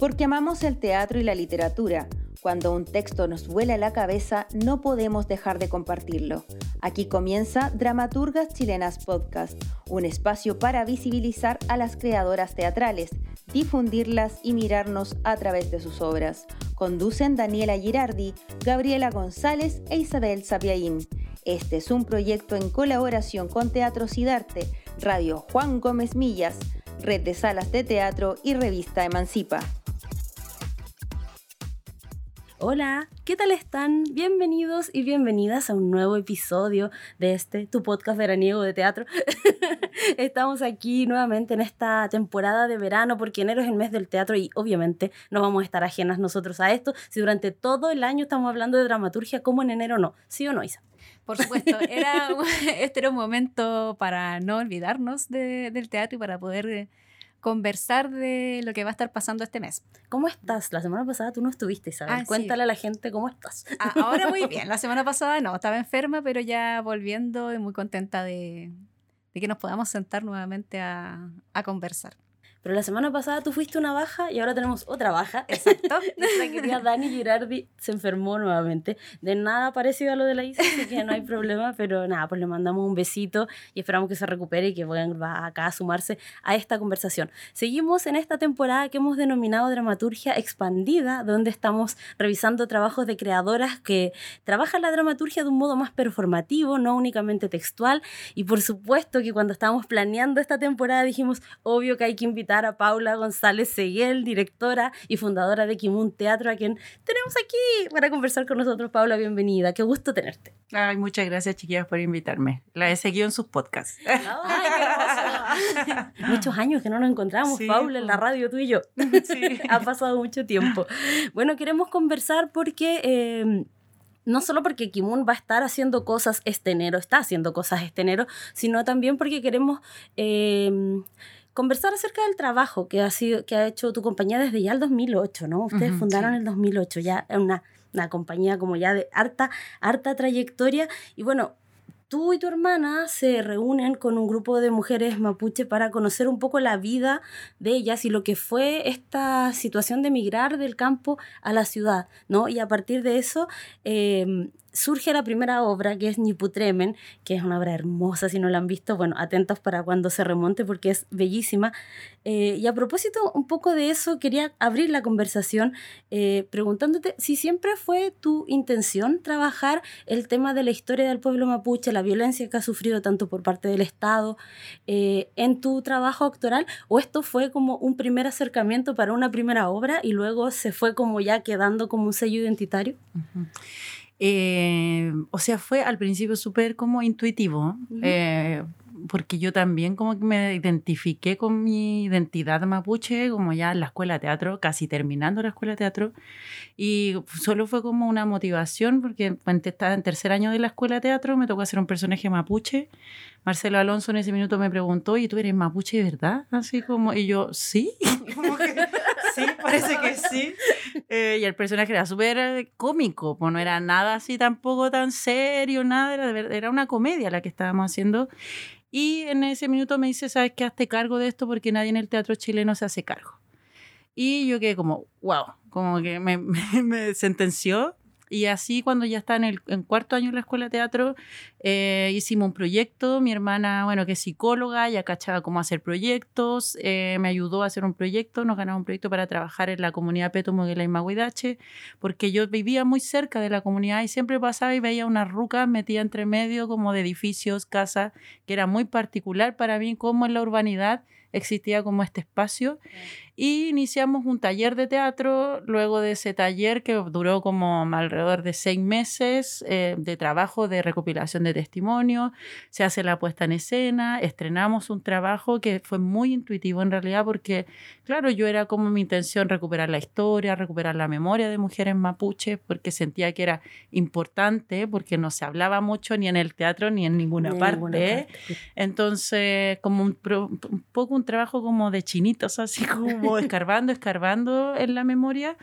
Porque amamos el teatro y la literatura. Cuando un texto nos vuela la cabeza, no podemos dejar de compartirlo. Aquí comienza Dramaturgas Chilenas Podcast, un espacio para visibilizar a las creadoras teatrales, difundirlas y mirarnos a través de sus obras. Conducen Daniela Girardi, Gabriela González e Isabel Sapiaín. Este es un proyecto en colaboración con Teatro Sidarte, Radio Juan Gómez Millas, Red de Salas de Teatro y Revista Emancipa. Hola, ¿qué tal están? Bienvenidos y bienvenidas a un nuevo episodio de este, tu podcast veraniego de teatro. Estamos aquí nuevamente en esta temporada de verano porque enero es el mes del teatro y obviamente no vamos a estar ajenas nosotros a esto si durante todo el año estamos hablando de dramaturgia como en enero no. ¿Sí o no, Isa? Por supuesto, este era un momento para no olvidarnos del teatro y para poder eh, conversar de lo que va a estar pasando este mes. ¿Cómo estás? La semana pasada tú no estuviste, ¿sabes? Ah, Cuéntale a la gente cómo estás. Ah, ahora muy bien. La semana pasada no, estaba enferma, pero ya volviendo y muy contenta de, que nos podamos sentar nuevamente a, a conversar. Pero la semana pasada tú fuiste una baja y ahora tenemos otra baja. Exacto. Nuestra querida Dani Girardi se enfermó nuevamente. De nada parecido a lo de la Isa, así que no hay problema. Pero nada, pues le mandamos un besito y esperamos que se recupere y que vuelva acá a sumarse a esta conversación. Seguimos en esta temporada que hemos denominado Dramaturgia Expandida, donde estamos revisando trabajos de creadoras que trabajan la dramaturgia de un modo más performativo, no únicamente textual. Y por supuesto que cuando estábamos planeando esta temporada dijimos, obvio que hay que invitar a Paula González Seguel, directora y fundadora de Kimun Teatro, a quien tenemos aquí para conversar con nosotros. Paula, bienvenida. Qué gusto tenerte. Ay, muchas gracias, chiquillas, por invitarme. La he seguido en sus podcasts. Muchos años que no nos encontramos, Paula, en la radio tú y yo. Sí. ha pasado mucho tiempo. Bueno, queremos conversar porque... Eh, no solo porque Kimun va a estar haciendo cosas este enero, está haciendo cosas este enero, sino también porque queremos eh, conversar acerca del trabajo que ha, sido, que ha hecho tu compañía desde ya el 2008, ¿no? Ustedes fundaron en el 2008, ya una, una compañía como ya de harta, harta trayectoria. Y bueno, tú y tu hermana se reúnen con un grupo de mujeres mapuche para conocer un poco la vida de ellas y lo que fue esta situación de migrar del campo a la ciudad, ¿no? Y a partir de eso, eh, surge la primera obra, que es Niputremen, que es una obra hermosa, si no la han visto, bueno, atentos para cuando se remonte porque es bellísima. Eh, y a propósito un poco de eso, quería abrir la conversación eh, preguntándote si siempre fue tu intención trabajar el tema de la historia del pueblo mapuche, la violencia que ha sufrido tanto por parte del Estado eh, en tu trabajo actoral, o esto fue como un primer acercamiento para una primera obra y luego se fue como ya quedando como un sello identitario. Eh, o sea, fue al principio súper como intuitivo, eh, porque yo también como que me identifiqué con mi identidad mapuche, como ya en la escuela de teatro, casi terminando la escuela de teatro, y solo fue como una motivación, porque cuando estaba en tercer año de la escuela de teatro, me tocó hacer un personaje mapuche, Marcelo Alonso en ese minuto me preguntó, ¿y tú eres mapuche de verdad? Así como, y yo, sí, sí, parece que sí. Eh, y el personaje era súper eh, cómico, pues no era nada así tampoco tan serio, nada, era, era una comedia la que estábamos haciendo. Y en ese minuto me dice, ¿sabes qué? Hazte cargo de esto porque nadie en el teatro chileno se hace cargo. Y yo quedé como, wow, como que me, me sentenció y así cuando ya está en el cuarto año en la escuela de teatro, eh, hicimos un proyecto. Mi hermana, bueno, que es psicóloga, ya cachaba cómo hacer proyectos, eh, me ayudó a hacer un proyecto. Nos ganamos un proyecto para trabajar en la comunidad Peto Moguela y Maguidache, porque yo vivía muy cerca de la comunidad y siempre pasaba y veía una ruca metida entre medio como de edificios, casas, que era muy particular para mí, como en la urbanidad existía como este espacio. Y iniciamos un taller de teatro, luego de ese taller que duró como alrededor de seis meses eh, de trabajo de recopilación de testimonio, se hace la puesta en escena, estrenamos un trabajo que fue muy intuitivo en realidad porque, claro, yo era como mi intención recuperar la historia, recuperar la memoria de mujeres mapuches, porque sentía que era importante, porque no se hablaba mucho ni en el teatro ni en ninguna, parte. Entonces, como un, un poco un trabajo como de chinitos, así como escarbando, escarbando en la memoria.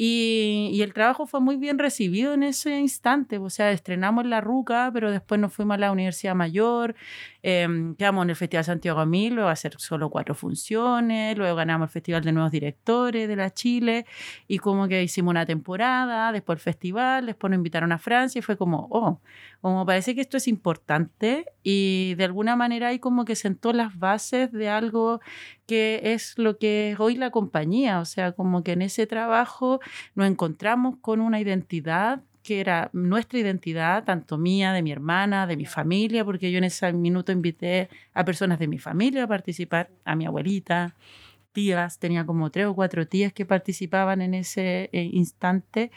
Y, el trabajo fue muy bien recibido en ese instante. O sea, estrenamos La Ruca, pero después nos fuimos a la Universidad Mayor, eh, quedamos en el Festival Santiago Mil, luego a hacer solo cuatro funciones, luego ganamos el Festival de Nuevos Directores de la Chile, y como que hicimos una temporada, después el festival, después nos invitaron a Francia, y fue como, oh, como parece que esto es importante, y de alguna manera hay como que sentó las bases de algo que es lo que es hoy la compañía, o sea, como que en ese trabajo nos encontramos con una identidad que era nuestra identidad, tanto mía, de mi hermana, de mi familia, porque yo en ese minuto invité a personas de mi familia a participar, a mi abuelita, tías, tenía como tres o cuatro tías que participaban en ese eh, instante.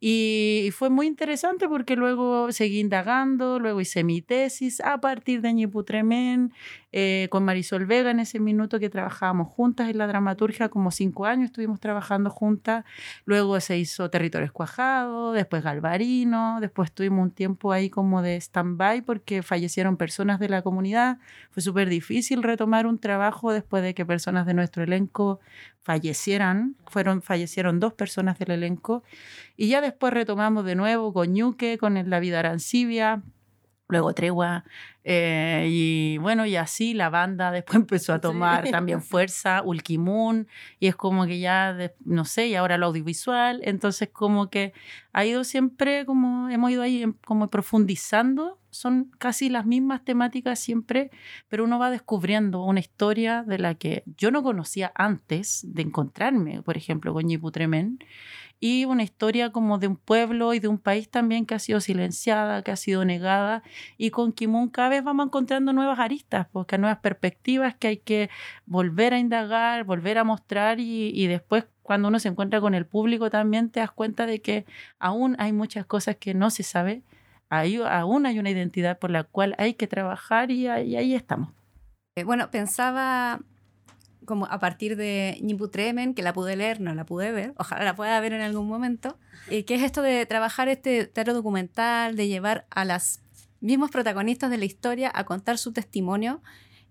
Y, fue muy interesante porque luego seguí indagando, luego hice mi tesis a partir de Ñiputremen eh, con Marisol Vega en ese minuto que trabajábamos juntas en la dramaturgia, como cinco años estuvimos trabajando juntas, luego se hizo Territorio Escuajado, después Galvarino, después tuvimos un tiempo ahí como de stand-by porque fallecieron personas de la comunidad, fue súper difícil retomar un trabajo después de que personas de nuestro elenco fallecieran, fueron, fallecieron dos personas del elenco, y ya después retomamos de nuevo con Ñuque, con La Vida Arancibia, luego Tregua, eh, y bueno, y así la banda después empezó a tomar también fuerza, Ulkimun, y es como que ya, no sé, y ahora lo audiovisual, entonces como que ha ido siempre, como hemos ido ahí como profundizando, son casi las mismas temáticas siempre, pero uno va descubriendo una historia de la que yo no conocía antes de encontrarme, por ejemplo, con Yiputremen, y una historia como de un pueblo y de un país también que ha sido silenciada, que ha sido negada, y con Kimun cada vez vamos encontrando nuevas aristas, porque pues, nuevas perspectivas que hay que volver a indagar, volver a mostrar y, y después cuando uno se encuentra con el público también te das cuenta de que aún hay muchas cosas que no se sabe, hay, aún hay una identidad por la cual hay que trabajar y ahí, ahí estamos. Eh, bueno, pensaba como a partir de Ñiputremen, que la pude leer, no la pude ver, ojalá la pueda ver en algún momento, eh, que es esto de trabajar este teatro documental, de llevar a las mismos protagonistas de la historia a contar su testimonio,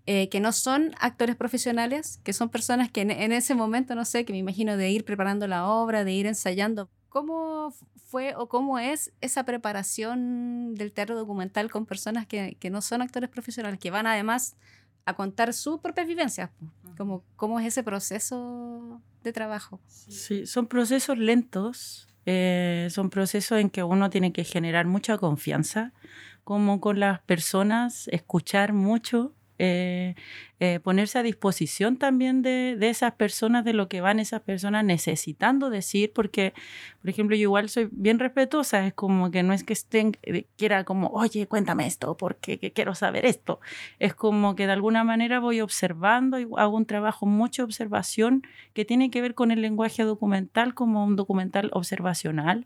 eh, que no son actores profesionales, que son personas que en, ese momento, no sé, que me imagino de ir preparando la obra, de ir ensayando. ¿Cómo fue o cómo es esa preparación del teatro documental con personas que no son actores profesionales, que van además a contar sus propias vivencias. Como, ¿Cómo es ese proceso de trabajo? Sí, son procesos lentos, eh, son procesos en que uno tiene que generar mucha confianza, como con las personas, escuchar mucho, eh, eh, ponerse a disposición también de, esas personas, de lo que van esas personas necesitando decir, porque, por ejemplo, yo igual soy bien respetuosa, es como que no es que estén, eh, quiera como, oye, cuéntame esto, porque quiero saber esto, es como que de alguna manera voy observando y hago un trabajo, mucha observación que tiene que ver con el lenguaje documental como un documental observacional.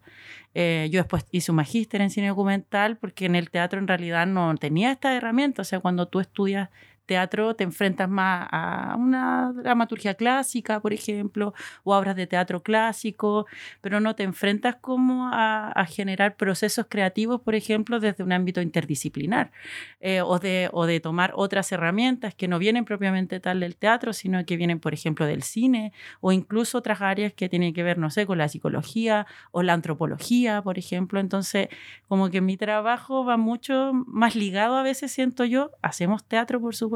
yo después hice un magíster en cine documental porque en el teatro en realidad no tenía esta herramienta, o sea, cuando tú estudias teatro te enfrentas más a una dramaturgia clásica, por ejemplo, o obras de teatro clásico, pero no te enfrentas como a, generar procesos creativos, por ejemplo, desde un ámbito interdisciplinar, eh, o, de, o de tomar otras herramientas que no vienen propiamente tal del teatro, sino que vienen, por ejemplo, del cine, o incluso otras áreas que tienen que ver, no sé, con la psicología o la antropología, por ejemplo. Entonces, como que mi trabajo va mucho más ligado a veces, siento yo, hacemos teatro, por supuesto,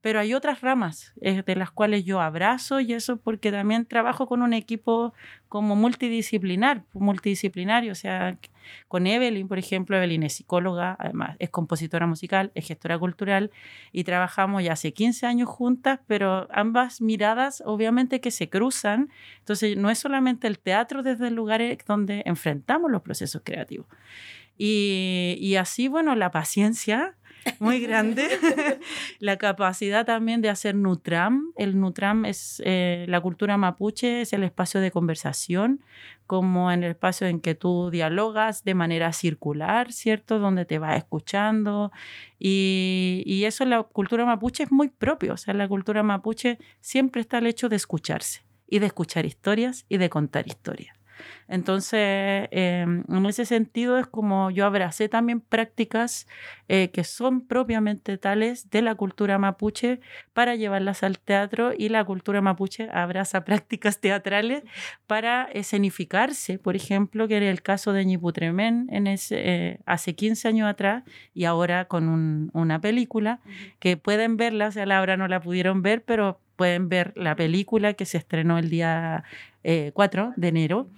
pero hay otras ramas eh, de las cuales yo abrazo y eso porque también trabajo con un equipo como multidisciplinar, multidisciplinario, o sea, con Evelyn, por ejemplo, Evelyn es psicóloga, además es compositora musical, es gestora cultural y trabajamos ya hace 15 años juntas, pero ambas miradas obviamente que se cruzan, entonces no es solamente el teatro desde el lugar donde enfrentamos los procesos creativos. Y, y así, bueno, la paciencia muy grande. la capacidad también de hacer Nutram. El Nutram es eh, la cultura mapuche, es el espacio de conversación, como en el espacio en que tú dialogas de manera circular, ¿cierto? Donde te vas escuchando. Y, y eso la cultura mapuche es muy propio. O sea, la cultura mapuche siempre está el hecho de escucharse y de escuchar historias y de contar historias. Entonces, em, en ese sentido es como yo abracé también prácticas eh, que son propiamente tales de la cultura mapuche para llevarlas al teatro y la cultura mapuche abraza prácticas teatrales para escenificarse, por ejemplo, que era el caso de Ñiputremen en ese, eh, hace 15 años atrás y ahora con una película que pueden verla, o sea, la hora no la pudieron ver, pero pueden ver la película que se estrenó el día 4 eh, de enero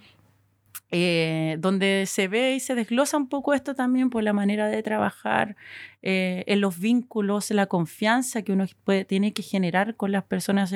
eh, donde se ve y se desglosa un poco esto también por la manera de trabajar, eh, en los vínculos, la confianza que uno tiene que generar con las personas.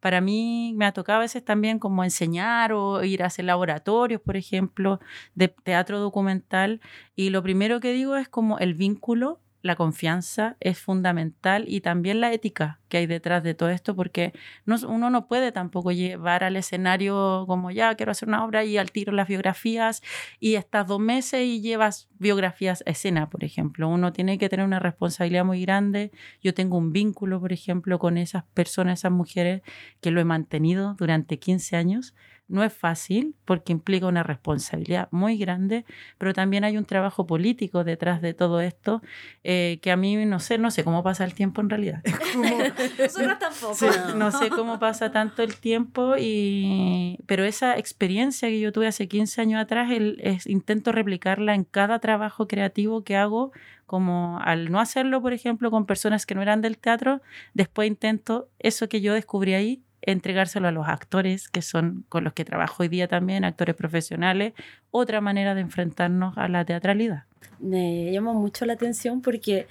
Para mí me ha tocado a veces también como enseñar o ir a hacer laboratorios, por ejemplo, de teatro documental. Y lo primero que digo es como el vínculo la confianza es fundamental y también la ética que hay detrás de todo esto, porque uno no puede tampoco llevar al escenario como ya quiero hacer una obra y al tiro las biografías y estás dos meses y llevas biografías a escena, por ejemplo. Uno tiene que tener una responsabilidad muy grande. Yo tengo un vínculo, por ejemplo, con esas personas, esas mujeres que lo he mantenido durante 15 años no es fácil porque implica una responsabilidad muy grande, pero también hay un trabajo político detrás de todo esto eh, que a mí no sé, no sé cómo pasa el tiempo en realidad. Nosotros tampoco. no sé cómo pasa tanto el tiempo, y, pero esa experiencia que yo tuve hace 15 años atrás, el, es, intento replicarla en cada trabajo creativo que hago como al no hacerlo, por ejemplo, con personas que no eran del teatro, después intento eso que yo descubrí ahí, entregárselo a los actores que son con los que trabajo hoy día también, actores profesionales, otra manera de enfrentarnos a la teatralidad. Me llama mucho la atención porque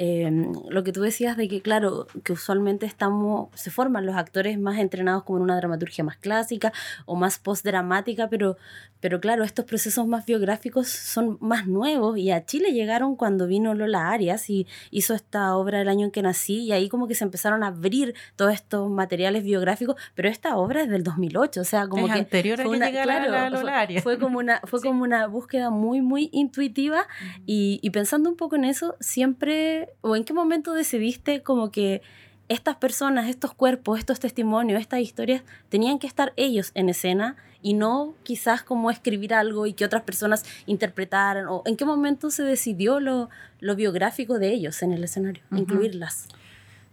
Em, lo que tú decías de que, claro, que usualmente estamos, se forman los actores más entrenados como en una dramaturgia más clásica o más postdramática, pero, pero claro, estos procesos más biográficos son más nuevos y a Chile llegaron cuando vino Lola Arias y hizo esta obra el año en que nací y ahí como que se empezaron a abrir todos estos materiales biográficos, pero esta obra es del 2008, o sea, como que anterior fue a que una, Lola Arias. Fue, como una, fue como una búsqueda muy, muy intuitiva y, y pensando un poco en eso, siempre o en qué momento decidiste como que estas personas, estos cuerpos, estos testimonios, estas historias, tenían que estar ellos en escena y no quizás como escribir algo y que otras personas interpretaran? ¿O en qué momento se decidió lo, lo biográfico de ellos en el escenario, incluirlas?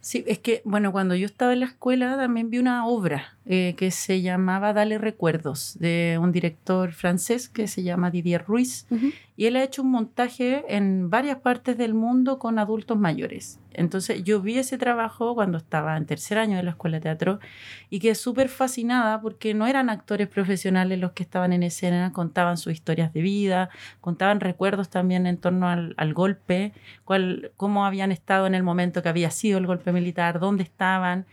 Sí, es que, bueno, cuando yo estaba en la escuela también vi una obra eh, que se llamaba Dale Recuerdos, de un director francés que se llama Didier Ruiz, y él ha hecho un montaje en varias partes del mundo con adultos mayores. Entonces yo vi ese trabajo cuando estaba en tercer año de la escuela de teatro y quedé súper fascinada porque no eran actores profesionales los que estaban en escena, contaban sus historias de vida, contaban recuerdos también en torno al, al golpe, cuál, cómo habían estado en el momento que había sido el golpe militar, dónde estaban.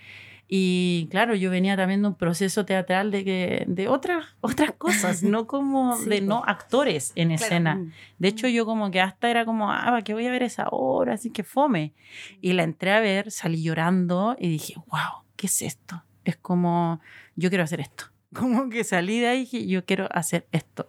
Y claro, yo venía también de un proceso teatral de, que, de otras, otras cosas, no como de no actores en escena. Mm. De hecho, yo como que hasta era como, ah, que voy a ver esa obra, así que fome. Y la entré a ver, salí llorando y dije, wow, ¿qué es esto? Es como, yo quiero hacer esto. Como que salí de ahí y yo quiero hacer esto.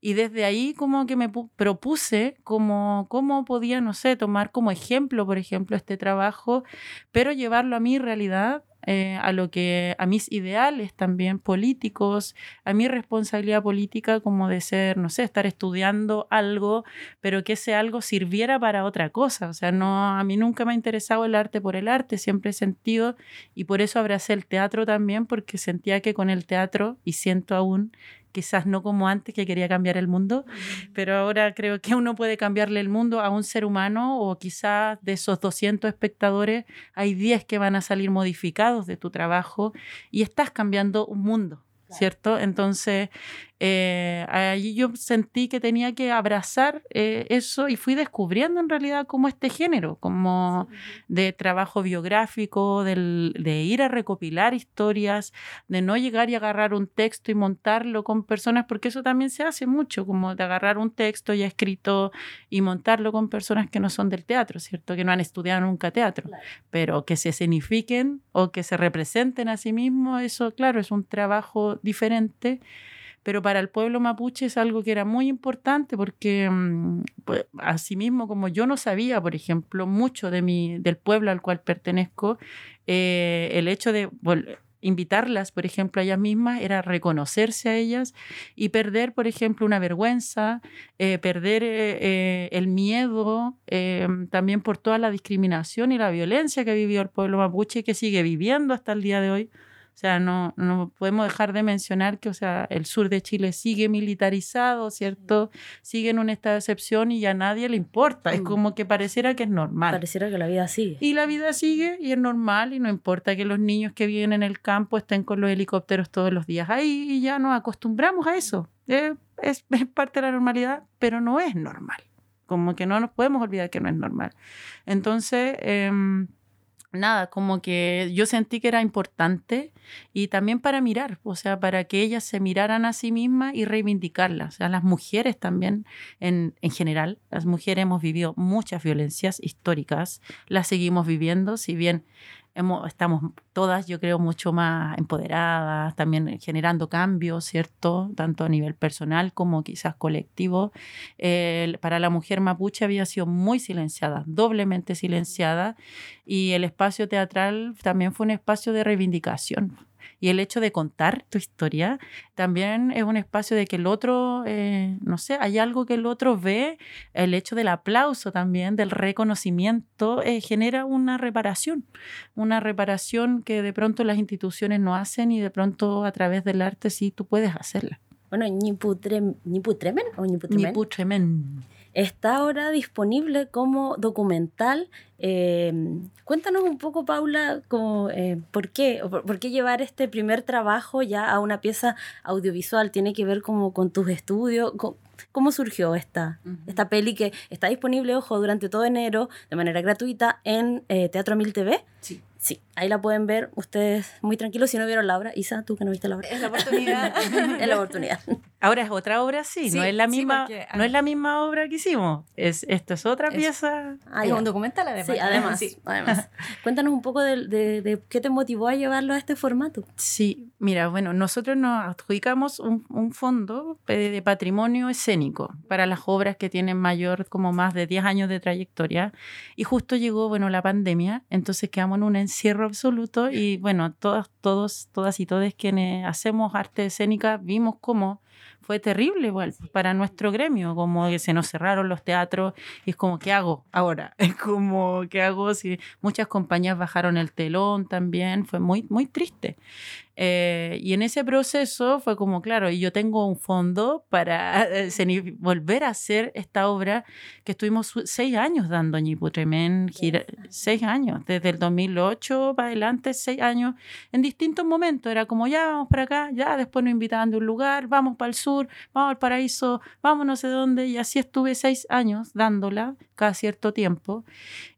Y desde ahí como que me propuse como cómo podía, no sé, tomar como ejemplo, por ejemplo, este trabajo, pero llevarlo a mi realidad eh, a lo que a mis ideales también políticos, a mi responsabilidad política como de ser, no sé, estar estudiando algo, pero que ese algo sirviera para otra cosa. O sea, no, a mí nunca me ha interesado el arte por el arte, siempre he sentido, y por eso abracé el teatro también, porque sentía que con el teatro, y siento aún, quizás no como antes que quería cambiar el mundo, pero ahora creo que uno puede cambiarle el mundo a un ser humano o quizás de esos 200 espectadores hay 10 que van a salir modificados de tu trabajo y estás cambiando un mundo. ¿cierto? Entonces, eh, allí yo sentí que tenía que abrazar eh, eso y fui descubriendo en realidad como este género, como de trabajo biográfico, de ir a recopilar historias, de no llegar y agarrar un texto y montarlo con personas, porque eso también se hace mucho, como de agarrar un texto ya escrito y montarlo con personas que no son del teatro, ¿cierto? Que no han estudiado nunca teatro, pero que se escenifiquen o que se representen a sí mismos, eso claro, es un trabajo diferente pero para el pueblo mapuche es algo que era muy importante porque mm, pues, asimismo como yo no sabía, por ejemplo, mucho de mi, del pueblo al cual pertenezco, eh, el hecho de invitarlas, por ejemplo, a ellas mismas, era reconocerse a ellas y perder, por ejemplo, una vergüenza, eh, perder eh, el miedo, también por toda la discriminación y la violencia que vivió el pueblo mapuche y que sigue viviendo hasta el día de hoy. O sea, no, no podemos dejar de mencionar que, o sea, el sur de Chile sigue militarizado, ¿cierto? Sigue en un estado de excepción y a nadie le importa. Es mm. como que pareciera que es normal. Pareciera que la vida sigue. Y la vida sigue y es normal y no importa que los niños que viven en el campo estén con los helicópteros todos los días ahí y ya nos acostumbramos a eso. es, es, parte de la normalidad, pero no es normal. Como que no nos podemos olvidar que no es normal. Entonces, eh, nada, como que yo sentí que era importante y también para mirar, o sea, para que ellas se miraran a sí mismas y reivindicarlas. O sea, las mujeres también, en, en general, las mujeres hemos vivido muchas violencias históricas, las seguimos viviendo, si bien estamos todas, yo creo, mucho más empoderadas, también generando cambios, ¿cierto? Tanto a nivel personal como quizás colectivo. para la mujer mapuche había sido muy silenciada, doblemente silenciada, y el espacio teatral también fue un espacio de reivindicación y el hecho de contar tu historia también es un espacio de que el otro, eh, no sé, hay algo que el otro ve, el hecho del aplauso también, del reconocimiento, eh, genera una reparación, una reparación que de pronto las instituciones no hacen y de pronto a través del arte sí tú puedes hacerla. Bueno, Ñiputremen o Ñiputremen está ahora disponible como documental. Eh, cuéntanos un poco, Paula, como, eh, ¿por, qué, por, qué llevar este primer trabajo ya a una pieza audiovisual? ¿Tiene que ver como con tus estudios? ¿Cómo surgió esta, esta peli que está disponible, ojo, durante todo enero de manera gratuita en eh, Teatro Mil TV? Sí. Sí, ahí la pueden ver ustedes muy tranquilos si no vieron la obra. Isa, tú que no viste la obra. Es la oportunidad. es la oportunidad. Ahora es otra obra, sí, no es la misma, no es la misma obra que hicimos. Es, esto es otra pieza. Ah, es un documental además. Sí, además. además. Cuéntanos un poco de, de, qué te motivó a llevarlo a este formato. Sí, mira, bueno, nosotros nos adjudicamos un, un fondo de patrimonio escénico para las obras que tienen mayor, como más de 10 años de trayectoria. Y justo llegó, bueno, la pandemia, entonces quedamos en una cierro absoluto y bueno, todos, todos, todas y todos quienes hacemos arte escénica vimos cómo fue terrible igual para nuestro gremio, como que se nos cerraron los teatros y es como, ¿qué hago ahora? Es como, ¿qué hago si muchas compañías bajaron el telón también? Fue muy, muy triste. Eh, y en ese proceso fue como, claro, y yo tengo un fondo para eh, volver a hacer esta obra que estuvimos seis años dando en seis años, desde el 2008 para adelante, seis años, en distintos momentos. Era como, ya vamos para acá, ya después nos invitaban de un lugar, vamos para sur, vamos al paraíso, vamos no sé dónde, y así estuve seis años dándola cada cierto tiempo.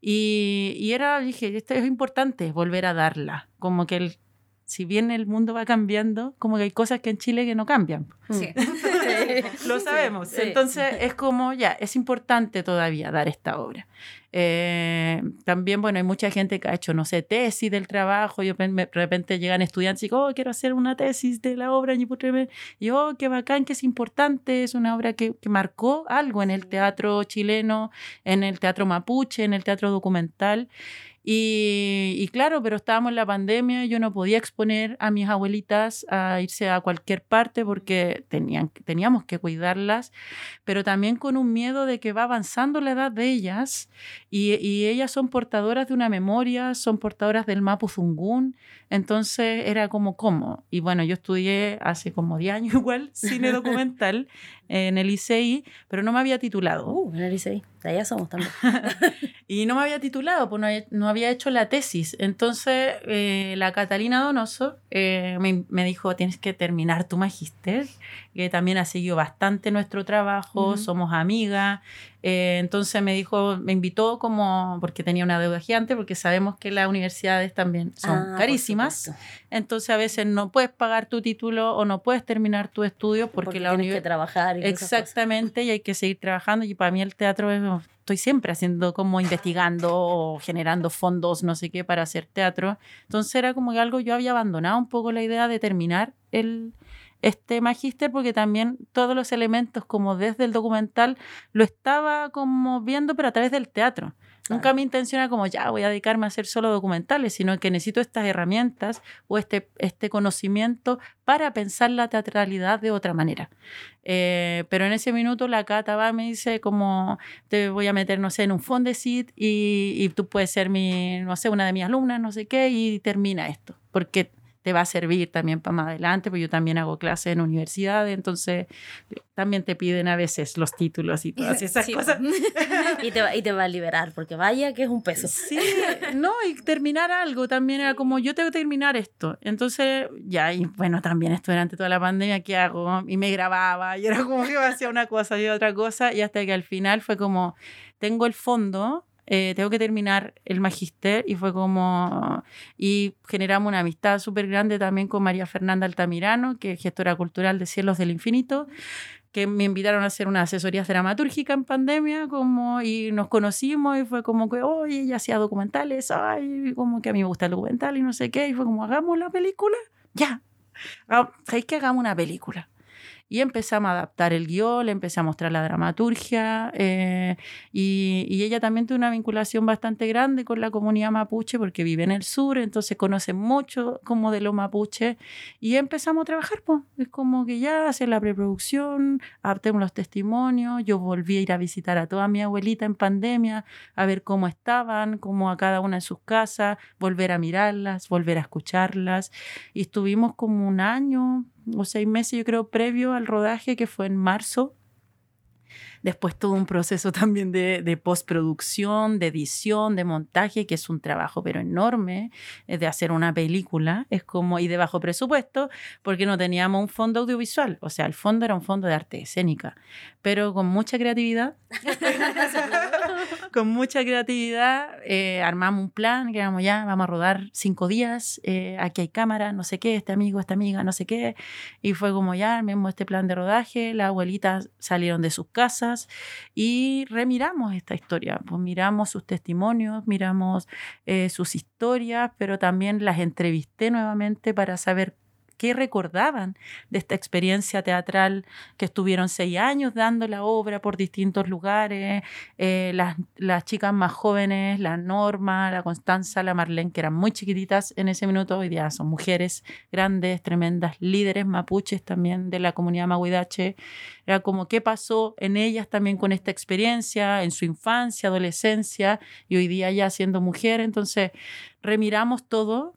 Y, y era, dije, esto es importante volver a darla, como que el si bien el mundo va cambiando, como que hay cosas que en Chile que no cambian. Sí. Lo sabemos. Entonces es como, ya, es importante todavía dar esta obra. Eh, también, bueno, hay mucha gente que ha hecho, no sé, tesis del trabajo, y de repente llegan estudiantes y digo, oh, quiero hacer una tesis de la obra, y yo, oh, qué bacán, que es importante, es una obra que, que marcó algo en el teatro chileno, en el teatro mapuche, en el teatro documental. Y, claro, pero estábamos en la pandemia, yo no podía exponer a mis abuelitas a irse a cualquier parte porque tenían, teníamos que cuidarlas, pero también con un miedo de que va avanzando la edad de ellas y, y ellas son portadoras de una memoria, son portadoras del Mapu Zungún, entonces era como, ¿cómo? Y bueno, yo estudié hace como 10 años igual cine documental en el ICI, pero no me había titulado. Uh, en el ICI, de allá somos también. y no me había titulado, pues no, había hecho la tesis. Entonces, eh, la Catalina Donoso eh, me, dijo, tienes que terminar tu magíster, que también ha seguido bastante nuestro trabajo, somos amigas. Eh, entonces me dijo, me invitó como, porque tenía una deuda gigante, porque sabemos que las universidades también son ah, carísimas. Entonces a veces no puedes pagar tu título o no puedes terminar tu estudio porque, la universidad... que trabajar. Y Exactamente, y hay que seguir trabajando. Y para mí el teatro es, estoy siempre haciendo como investigando o generando fondos, no sé qué, para hacer teatro. Entonces era como que algo, yo había abandonado un poco la idea de terminar el, este magíster porque también todos los elementos como desde el documental lo estaba como viendo pero a través del teatro. Nunca mi intención era como, ya voy a dedicarme a hacer solo documentales, sino que necesito estas herramientas o este, este conocimiento para pensar la teatralidad de otra manera. Eh, pero en ese minuto la Cata va me dice como, te voy a meter, no sé, en un fondesit y, y tú puedes ser mi, no sé, una de mis alumnas, no sé qué, y termina esto. Porque te va a servir también para más adelante, porque yo también hago clases en universidades, entonces también te piden a veces los títulos y todas esas cosas. y, te va, y te va a liberar, porque vaya que es un peso. Sí, no, y terminar algo también era como, yo tengo que terminar esto. Entonces, ya, y bueno, también esto durante toda la pandemia, ¿qué hago? Y me grababa, y era como que hacía una cosa y otra cosa, y hasta que al final fue como, tengo el fondo, eh, tengo que terminar el magister y fue como, y generamos una amistad súper grande también con María Fernanda Altamirano, que es gestora cultural de Cielos del Infinito, que me invitaron a hacer una asesoría dramatúrgica en pandemia, como, y nos conocimos y fue como que, oye, ella hacía documentales, ay, como que a mí me gusta el documental y no sé qué, y fue como, hagamos la película, ya, ¿sabéis que hagamos una película? Y empezamos a adaptar el guion, le empecé a mostrar la dramaturgia eh, y, ella también tiene una vinculación bastante grande con la comunidad mapuche porque vive en el sur, entonces conoce mucho como de los mapuche y empezamos a trabajar, pues es como que ya hacer la preproducción, adaptemos los testimonios, yo volví a ir a visitar a toda mi abuelita en pandemia, a ver cómo estaban, cómo a cada una en sus casas, volver a mirarlas, volver a escucharlas. Y estuvimos como un año, o seis meses, yo creo, previo al rodaje, que fue en marzo Después todo un proceso también de, postproducción, de edición, de montaje, que es un trabajo pero enorme, eh, de hacer una película, es como, y de bajo presupuesto, porque no teníamos un fondo audiovisual, o sea, el fondo era un fondo de arte escénica, pero con mucha creatividad, con mucha creatividad, eh, armamos un plan, que éramos ya, vamos a rodar cinco días, eh, aquí hay cámara, no sé qué, este amigo, esta amiga, no sé qué, y fue como ya, armemos este plan de rodaje, las abuelitas salieron de sus casas, y remiramos esta historia, pues miramos sus testimonios, miramos eh, sus historias, pero también las entrevisté nuevamente para saber qué recordaban de esta experiencia teatral que estuvieron seis años dando la obra por distintos lugares, eh, las, chicas más jóvenes, la Norma, la Constanza, la Marlene, que eran muy chiquititas en ese minuto, hoy día son mujeres grandes, tremendas, líderes mapuches también de la comunidad mahuidache. Era como qué pasó en ellas también con esta experiencia, en su infancia, adolescencia y hoy día ya siendo mujer. Entonces, remiramos todo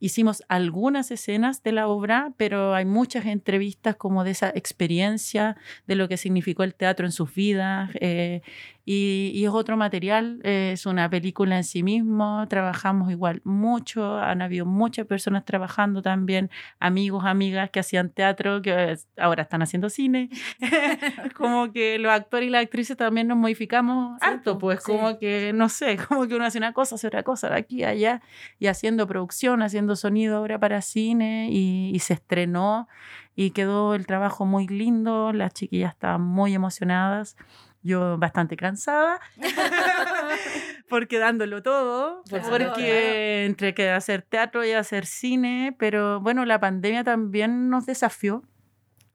Hicimos algunas escenas de la obra, pero hay muchas entrevistas como de esa experiencia, de lo que significó el teatro en sus vidas. Eh, y, es otro material, eh, es una película en sí mismo, trabajamos igual mucho, han habido muchas personas trabajando también, amigos, amigas que hacían teatro, que ahora están haciendo cine, como que los actores y las actrices también nos modificamos harto, pues como que, no sé, como que uno hace una cosa, hace otra cosa, aquí allá, y haciendo producción, haciendo sonido ahora para cine, y, y se estrenó y quedó el trabajo muy lindo, las chiquillas estaban muy emocionadas yo bastante cansada, porque dándolo todo, porque entre que hacer teatro y hacer cine, pero bueno, la pandemia también nos desafió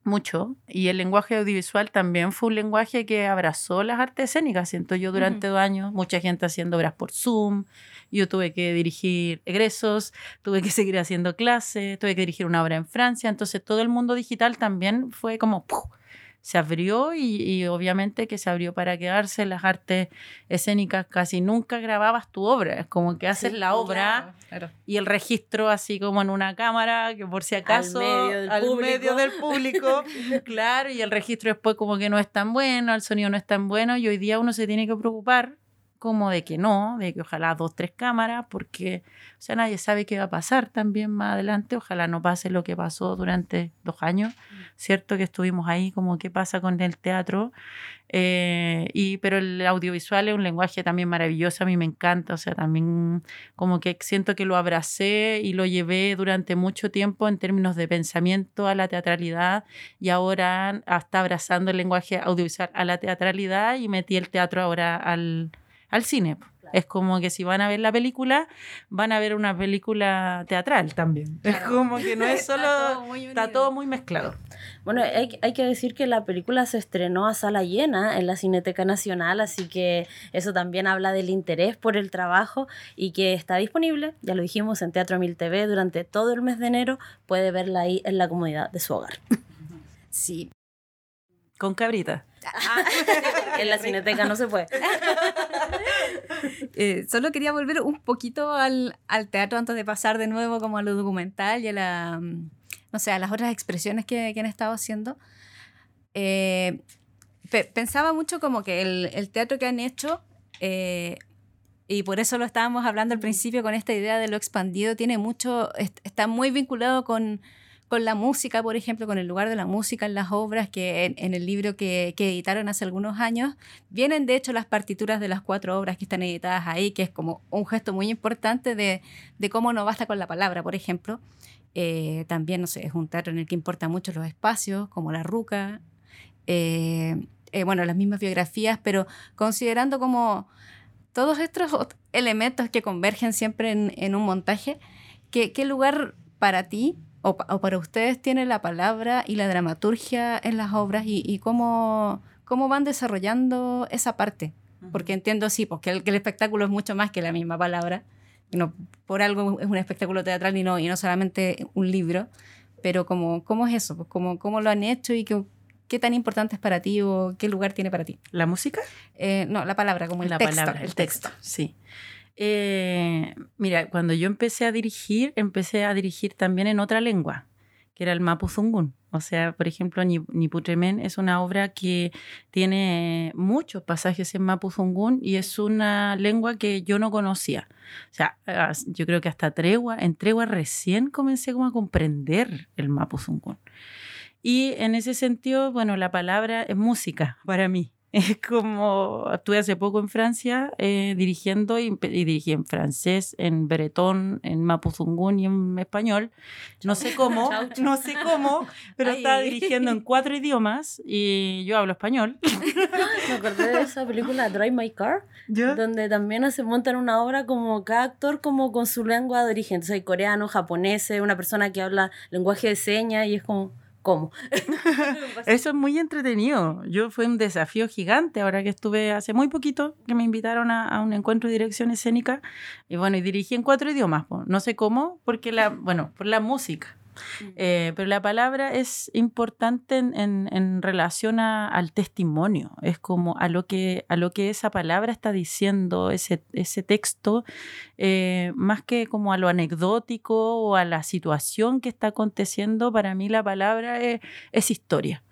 mucho y el lenguaje audiovisual también fue un lenguaje que abrazó las artes escénicas. Siento yo durante dos años, mucha gente haciendo obras por Zoom, yo tuve que dirigir egresos, tuve que seguir haciendo clases, tuve que dirigir una obra en Francia, entonces todo el mundo digital también fue como se abrió y, obviamente que se abrió para quedarse. Las artes escénicas casi nunca grababas tu obra, es como que haces la obra y el registro así como en una cámara, que por si acaso al medio del público, claro, y el registro después como que no es tan bueno, el sonido no es tan bueno y hoy día uno se tiene que preocupar como de que no, de que ojalá dos, tres cámaras, porque, o sea, nadie sabe qué va a pasar también más adelante, ojalá no pase lo que pasó durante dos años, mm. ¿cierto? Que estuvimos ahí, como qué pasa con el teatro, eh, y, pero el audiovisual es un lenguaje también maravilloso, a mí me encanta, o sea, también como que siento que lo abracé y lo llevé durante mucho tiempo en términos de pensamiento a la teatralidad, y ahora hasta abrazando el lenguaje audiovisual a la teatralidad y metí el teatro ahora al al cine. Es como que si van a ver la película, van a ver una película teatral también. Es como que no es solo... está, todo muy, mezclado. Bueno, hay, que decir que la película se estrenó a sala llena en la Cineteca Nacional, así que eso también habla del interés por el trabajo y que está disponible, ya lo dijimos, en Teatro Mil TV durante todo el mes de enero. Puede verla ahí en la comodidad de su hogar. Sí. Con cabrita. Ah, en la cineteca no se puede. Eh, solo quería volver un poquito al, teatro antes de pasar de nuevo como a lo documental y a la, mm, no sé, a las otras expresiones que, han estado haciendo. Eh, pensaba mucho como que el, teatro que han hecho, eh, y por eso lo estábamos hablando al principio con esta idea de lo expandido, tiene mucho, está muy vinculado con con la música, por ejemplo, con el lugar de la música en las obras, que en, el libro que, editaron hace algunos años, vienen de hecho las partituras de las cuatro obras que están editadas ahí, que es como un gesto muy importante de, cómo no basta con la palabra, por ejemplo. Eh, también, no sé, es un teatro en el que importan mucho los espacios, como la ruca, eh, eh, bueno, las mismas biografías, pero considerando como todos estos elementos que convergen siempre en, un montaje, ¿qué, ¿qué lugar para ti o, para ustedes tiene la palabra y la dramaturgia en las obras y, cómo, cómo van desarrollando esa parte. Porque entiendo, sí, porque el, que el espectáculo es mucho más que la misma palabra. No, por algo es un espectáculo teatral y no, y no solamente un libro. Pero como, ¿cómo es eso? Pues ¿Cómo, ¿Cómo lo han hecho y qué, qué tan importante es para ti o qué lugar tiene para ti? ¿La música? Eh, no, la palabra, como el la texto. Palabra, el texto, sí. Eh, mira, cuando yo empecé a dirigir, empecé a dirigir también en otra lengua, que era el Mapuzungún. O sea, por ejemplo, Niputremen es una obra que tiene muchos pasajes en Mapuzungún y es una lengua que yo no conocía. O sea, yo creo que hasta tregua, en tregua recién comencé como a comprender el Mapuzungún. Y en ese sentido, bueno, la palabra es música para mí. Es como, estuve hace poco en Francia eh, dirigiendo y, dirigí en francés, en bretón, en mapuzungún y en español. No sé cómo, no sé cómo, pero estaba dirigiendo en cuatro idiomas y yo hablo español. Me acordé de esa película Drive My Car, donde también se montan una obra como cada actor como con su lengua de origen. Entonces hay coreano, japonés, una persona que habla lenguaje de señas y es como cómo. Eso es muy entretenido. Yo fue un desafío gigante ahora que estuve hace muy poquito, que me invitaron a, un encuentro de dirección escénica. Y bueno, y dirigí en cuatro idiomas. No sé cómo, porque la, bueno, por la música. Eh, pero la palabra es importante en, relación al testimonio, es como a lo, que, a lo que esa palabra está diciendo, ese, ese texto, eh, más que como a lo anecdótico o a la situación que está aconteciendo, para mí la palabra es historia.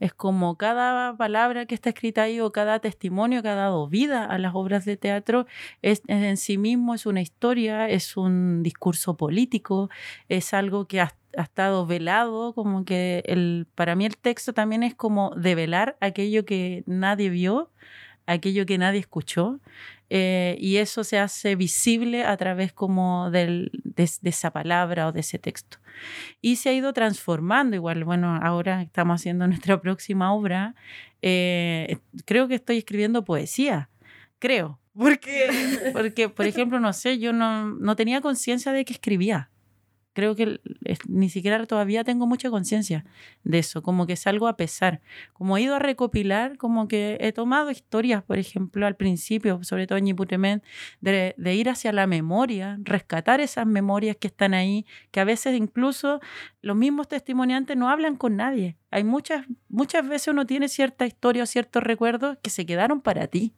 Es como cada palabra que está escrita ahí o cada testimonio que ha dado vida a las obras de teatro es, en sí mismo es una historia, es un discurso político, es algo que ha, estado velado, como que el, para mí el texto también es como develar aquello que nadie vio, aquello que nadie escuchó. Eh, y eso se hace visible a través como del, de, esa palabra o de ese texto. Y se ha ido transformando igual. Bueno, ahora estamos haciendo nuestra próxima obra. Eh, creo que estoy escribiendo poesía, creo. Porque, porque, por ejemplo, no sé, yo no, no tenía conciencia de que escribía creo que ni siquiera todavía tengo mucha conciencia de eso, como que salgo a pesar. Como he ido a recopilar, como que he tomado historias, por ejemplo, al principio, sobre todo en Yiputemen, de, de ir hacia la memoria, rescatar esas memorias que están ahí, que a veces incluso los mismos testimoniantes no hablan con nadie. Hay muchas, muchas veces uno tiene cierta historia o ciertos recuerdos que se quedaron para ti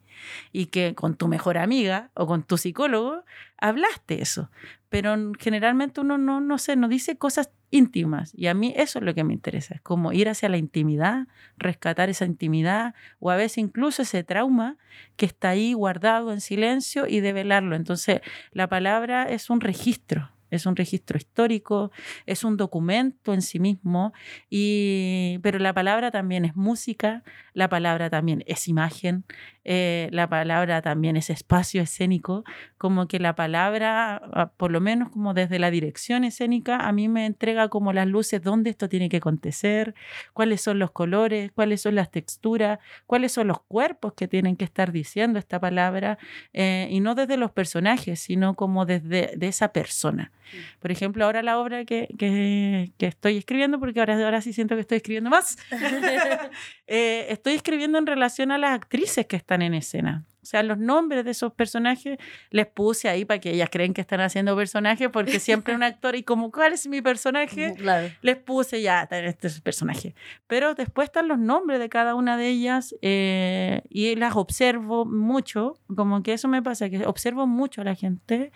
y que con tu mejor amiga o con tu psicólogo hablaste eso. Pero generalmente uno no, no sé, no dice cosas íntimas. Y a mí eso es lo que me interesa, es como ir hacia la intimidad, rescatar esa intimidad o a veces incluso ese trauma que está ahí guardado en silencio y develarlo. Entonces, la palabra es un registro es un registro histórico, es un documento en sí mismo, y, pero la palabra también es música, la palabra también es imagen, eh, la palabra también es espacio escénico, como que la palabra, ah, por lo menos como desde la dirección escénica, a mí me entrega como las luces, dónde esto tiene que acontecer, cuáles son los colores, cuáles son las texturas, cuáles son los cuerpos que tienen que estar diciendo esta palabra, eh, y no desde los personajes, sino como desde de esa persona. Por ejemplo, ahora la obra que, que, estoy escribiendo, porque ahora, ahora sí siento que estoy escribiendo más, eh, estoy escribiendo en relación a las actrices que están en escena. O sea, los nombres de esos personajes les puse ahí para que ellas creen que están haciendo personajes, porque siempre un actor, y como, ¿cuál es mi personaje? Les puse ya, este personaje. Pero después están los nombres de cada una de ellas eh, y las observo mucho, como que eso me pasa, que observo mucho a la gente.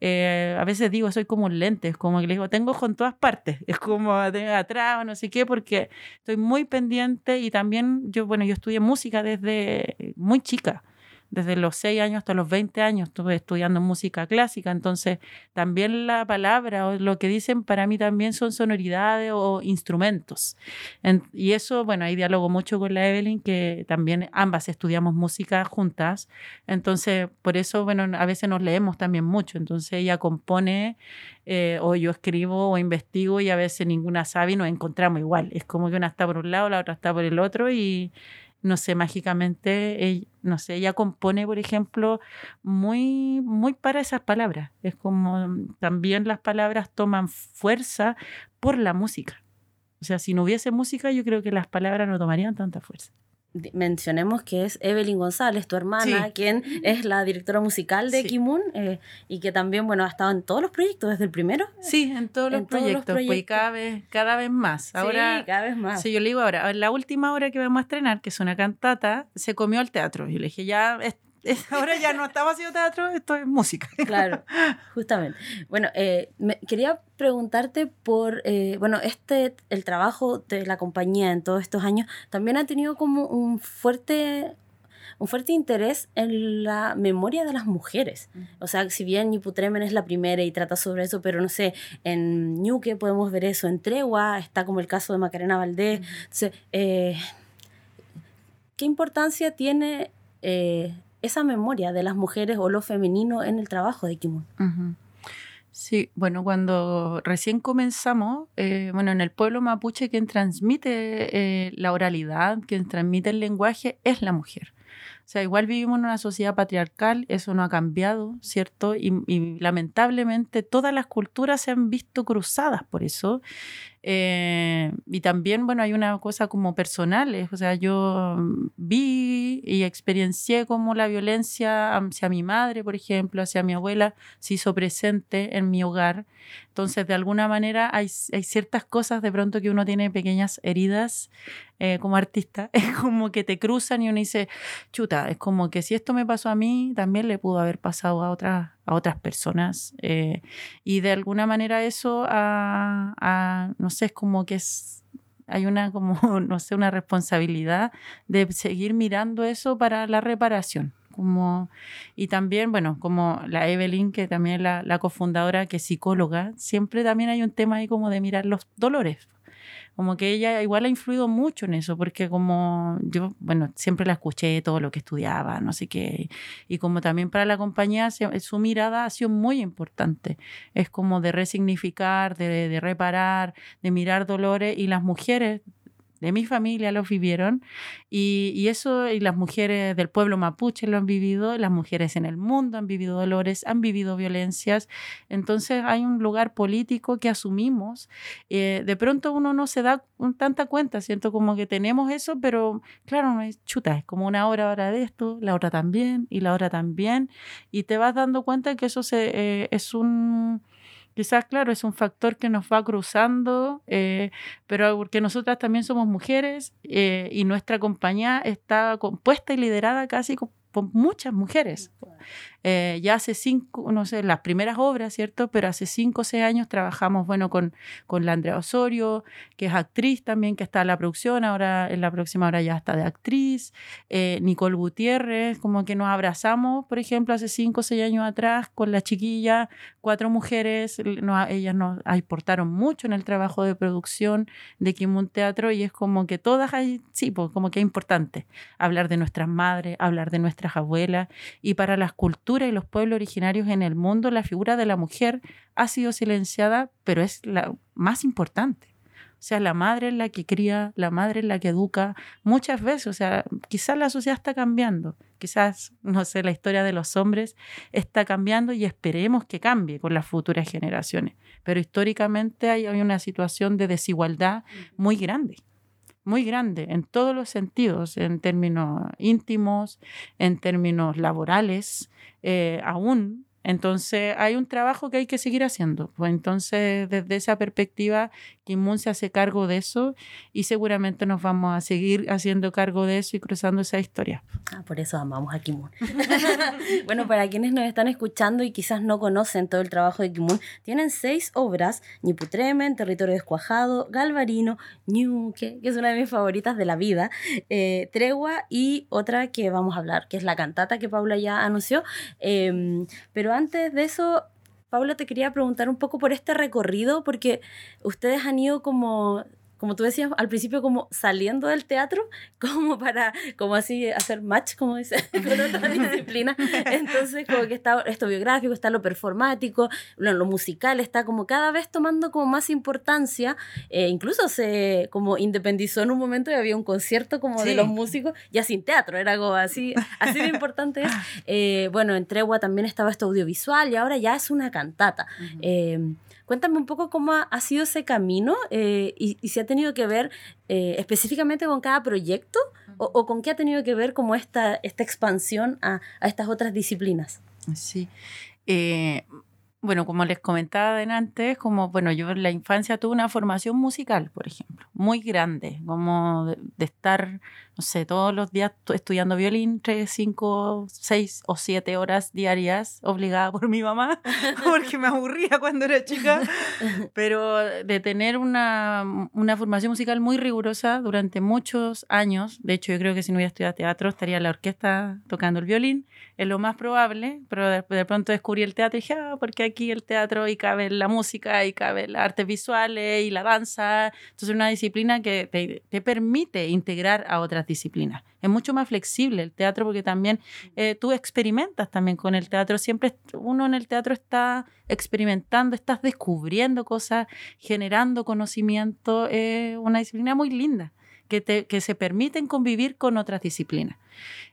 Eh, a veces digo, soy como un lente, es como que le digo, tengo en todas partes, es como atrás o no sé qué, porque estoy muy pendiente y también yo, bueno, yo estudié música desde muy chica desde los 6 años hasta los 20 años estuve estudiando música clásica, entonces también la palabra o lo que dicen para mí también son sonoridades o instrumentos. y eso, bueno, ahí diálogo mucho con la Evelyn, que también ambas estudiamos música juntas, entonces por eso, bueno, a veces nos leemos también mucho, entonces ella compone eh, o yo escribo o investigo y a veces ninguna sabe y nos encontramos igual. Es como que una está por un lado, la otra está por el otro y no sé, mágicamente, no sé, ella compone, por ejemplo, muy, muy para esas palabras. Es como mm, también las palabras toman fuerza por la música. O sea, si no hubiese música, yo creo que las palabras no tomarían tanta fuerza mencionemos que es Evelyn González, tu hermana, quien es la directora musical de Kimun eh, y que también, bueno, ha estado en todos los proyectos desde el primero. Sí, en todos, los, proyectos, pues, cada vez, cada vez más. Ahora, sí, cada vez más. Sí, yo le digo ahora, la última obra que vamos a estrenar, que es una cantata, se comió al teatro. Y le dije, ya, ahora ya no estaba haciendo teatro, esto es música. Claro, justamente. Bueno, eh, quería preguntarte por, eh, bueno, este, el trabajo de la compañía en todos estos años también ha tenido como un fuerte un fuerte interés en la memoria de las mujeres. O sea, si bien Niputremen es la primera y trata sobre eso, pero no sé, en Ñuque podemos ver eso, en Tregua está como el caso de Macarena Valdés. Eh, ¿Qué importancia tiene esa memoria de las mujeres o lo femenino en el trabajo de Kimun. Sí, bueno, cuando recién comenzamos, eh, bueno, en el pueblo mapuche quien transmite eh, la oralidad, quien transmite el lenguaje es la mujer. O sea, igual vivimos en una sociedad patriarcal, eso no ha cambiado, ¿cierto? y, lamentablemente todas las culturas se han visto cruzadas por eso. Eh, y también, bueno, hay una cosa como personal, o sea, yo vi y experiencié como la violencia hacia mi madre, por ejemplo, hacia mi abuela, se hizo presente en mi hogar. Entonces, de alguna manera, hay, hay ciertas cosas de pronto que uno tiene pequeñas heridas eh, como artista, es como que te cruzan y uno dice, chuta, es como que si esto me pasó a mí, también le pudo haber pasado a otras a otras personas. Eh, y de alguna manera eso, a, no sé, es como que es, hay una, como, no sé, una responsabilidad de seguir mirando eso para la reparación. Como, y también, bueno, como la Evelyn, que también es la, la cofundadora, que es psicóloga, siempre también hay un tema ahí como de mirar los dolores como que ella igual ha influido mucho en eso, porque como yo, bueno, siempre la escuché todo lo que estudiaba, no sé qué, y como también para la compañía su mirada ha sido muy importante, es como de resignificar, de, de reparar, de mirar dolores, y las mujeres de mi familia lo vivieron y, y, eso y las mujeres del pueblo mapuche lo han vivido, las mujeres en el mundo han vivido dolores, han vivido violencias, entonces hay un lugar político que asumimos, eh, de pronto uno no se da tanta cuenta, siento como que tenemos eso, pero claro, no es chuta, es como una hora ahora de esto, la otra también y la otra también y te vas dando cuenta que eso eh, es un Quizás, claro, es un factor que nos va cruzando, eh, pero porque nosotras también somos mujeres eh, y nuestra compañía está compuesta y liderada casi por muchas mujeres. Eh, ya hace cinco, no sé, las primeras obras, ¿cierto? Pero hace cinco o seis años trabajamos, bueno, con, con la Andrea Osorio, que es actriz también, que está en la producción, ahora en la próxima hora ya está de actriz. Eh, Nicole Gutiérrez, como que nos abrazamos, por ejemplo, hace cinco o seis años atrás con la chiquilla, cuatro mujeres, ellas nos aportaron mucho en el trabajo de producción de Kimun Teatro y es como que todas hay, sí, pues como que es importante hablar de nuestras madres, hablar de nuestras abuelas y para las culturas y los pueblos originarios en el mundo la figura de la mujer ha sido silenciada, pero es la más importante. O sea, la madre es la que cría, la madre es la que educa. Muchas veces, o sea, quizás la sociedad está cambiando, quizás, no sé, la historia de los hombres está cambiando y esperemos que cambie con las futuras generaciones. Pero históricamente hay, hay una situación de desigualdad muy grande muy grande en todos los sentidos, en términos íntimos, en términos laborales, eh, aún entonces hay un trabajo que hay que seguir haciendo. Pues entonces desde esa perspectiva, Kimun se hace cargo de eso y seguramente nos vamos a seguir haciendo cargo de eso y cruzando esa historia. Ah, por eso amamos a Kimun. bueno, para quienes nos están escuchando y quizás no conocen todo el trabajo de Kimun, tienen seis obras, Ñiputremen, Territorio Descuajado, Galvarino, Ñuque, que es una de mis favoritas de la vida, eh, Tregua y otra que vamos a hablar, que es la cantata que Paula ya anunció. Em, pero antes de eso, Paula, te quería preguntar un poco por este recorrido, porque ustedes han ido como como tú decías al principio, como saliendo del teatro, como para, como así, hacer match, como dice, con otra disciplina. Entonces, como que está esto biográfico, está lo performático, lo, musical está como cada vez tomando como más importancia. Eh, incluso se como independizó en un momento y había un concierto como de los músicos, ya sin teatro, era algo así, así de importante eh, bueno, en Tregua también estaba esto audiovisual y ahora ya es una cantata. Cuéntame un poco cómo ha, sido ese camino eh, y, si ha tenido que ver eh, específicamente con cada proyecto o, con qué ha tenido que ver como esta, esta expansión a, a estas otras disciplinas. Sí. Eh, bueno, como les comentaba antes, como, bueno, yo en la infancia tuve una formación musical, por ejemplo, muy grande, como de, estar, no sé, todos los días estudiando violín, tres, cinco, seis o siete horas diarias, obligada por mi mamá, porque me aburría cuando era chica, pero de tener una, una formación musical muy rigurosa durante muchos años, de hecho yo creo que si no hubiera estudiado teatro estaría en la orquesta tocando el violín, es lo más probable, pero de, de pronto descubrí el teatro y dije, ah, porque aquí el teatro y cabe la música y cabe las artes visuales y la danza. Entonces es una disciplina que te, te, permite integrar a otras disciplinas. Es mucho más flexible el teatro porque también eh, tú experimentas también con el teatro. Siempre uno en el teatro está experimentando, estás descubriendo cosas, generando conocimiento. Es una disciplina muy linda que, se permiten convivir con otras disciplinas.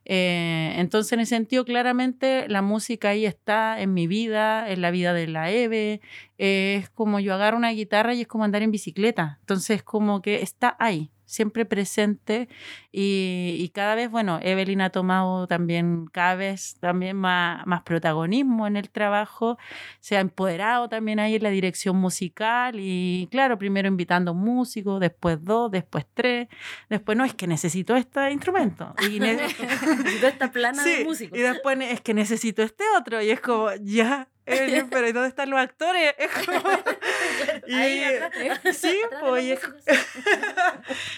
Eh, entonces, en ese sentido, claramente la música ahí está en mi vida, en la vida de la Eve. es como yo agarro una guitarra y es como andar en bicicleta. Entonces, como que está ahí siempre presente y, cada vez, bueno, Evelyn ha tomado también cada vez también más, más protagonismo en el trabajo, se ha empoderado también ahí en la dirección musical y claro, primero invitando músicos, después dos, después tres, después no, es que necesito este instrumento y necesito esta plana de músicos. Y después es que necesito este otro y es como, ya, pero ¿y dónde están los actores? y, sí, pues,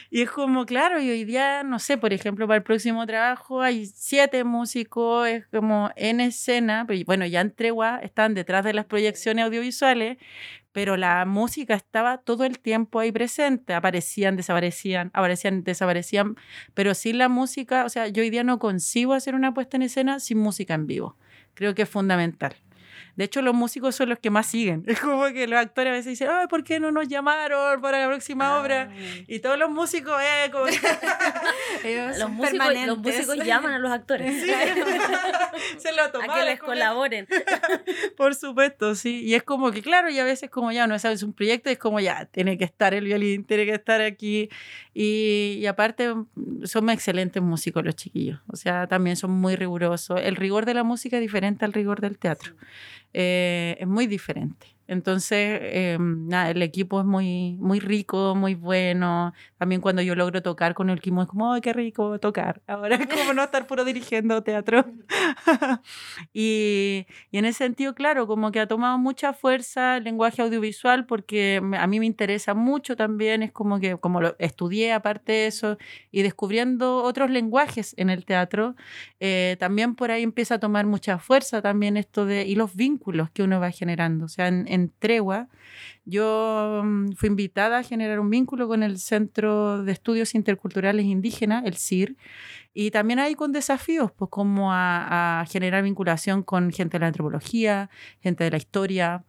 y, es, como, claro, y hoy día, no sé, por ejemplo, para el próximo trabajo hay siete músicos, es como en escena, pues, bueno, ya en tregua están detrás de las proyecciones audiovisuales, pero la música estaba todo el tiempo ahí presente, aparecían, desaparecían, aparecían, desaparecían, pero sin la música, o sea, yo hoy día no concibo hacer una puesta en escena sin música en vivo. Creo que es fundamental. De hecho, los músicos son los que más siguen. Es como que los actores a veces dicen, ay, ¿por qué no nos llamaron para la próxima obra? Y todos los músicos, eh, como... los, músicos, los músicos llaman a los actores. Se lo toman. A que les colaboren. Por supuesto, sí. Y es como que, claro, y a veces como ya no sabes un proyecto, es como ya, tiene que estar el violín, tiene que estar aquí. Y, y aparte, son excelentes músicos los chiquillos. O sea, también son muy rigurosos. El rigor de la música es diferente al rigor del teatro. Eh, es muy diferente. Entonces, em, nada, el equipo es muy, muy rico, muy bueno. También cuando yo logro tocar con el Kimo es como, ¡ay, qué rico tocar! Ahora es como no estar puro dirigiendo teatro. y, y, en ese sentido, claro, como que ha tomado mucha fuerza el lenguaje audiovisual porque a mí me interesa mucho también, es como que como lo estudié aparte de eso y descubriendo otros lenguajes en el teatro, eh, también por ahí empieza a tomar mucha fuerza también esto de, y los vínculos que uno va generando. O sea, en en Tregua, yo mm, fui invitada a generar un vínculo con el Centro de Estudios Interculturales Indígenas, el CIR, y también ahí con desafíos, pues como a, a generar vinculación con gente de la antropología, gente de la historia,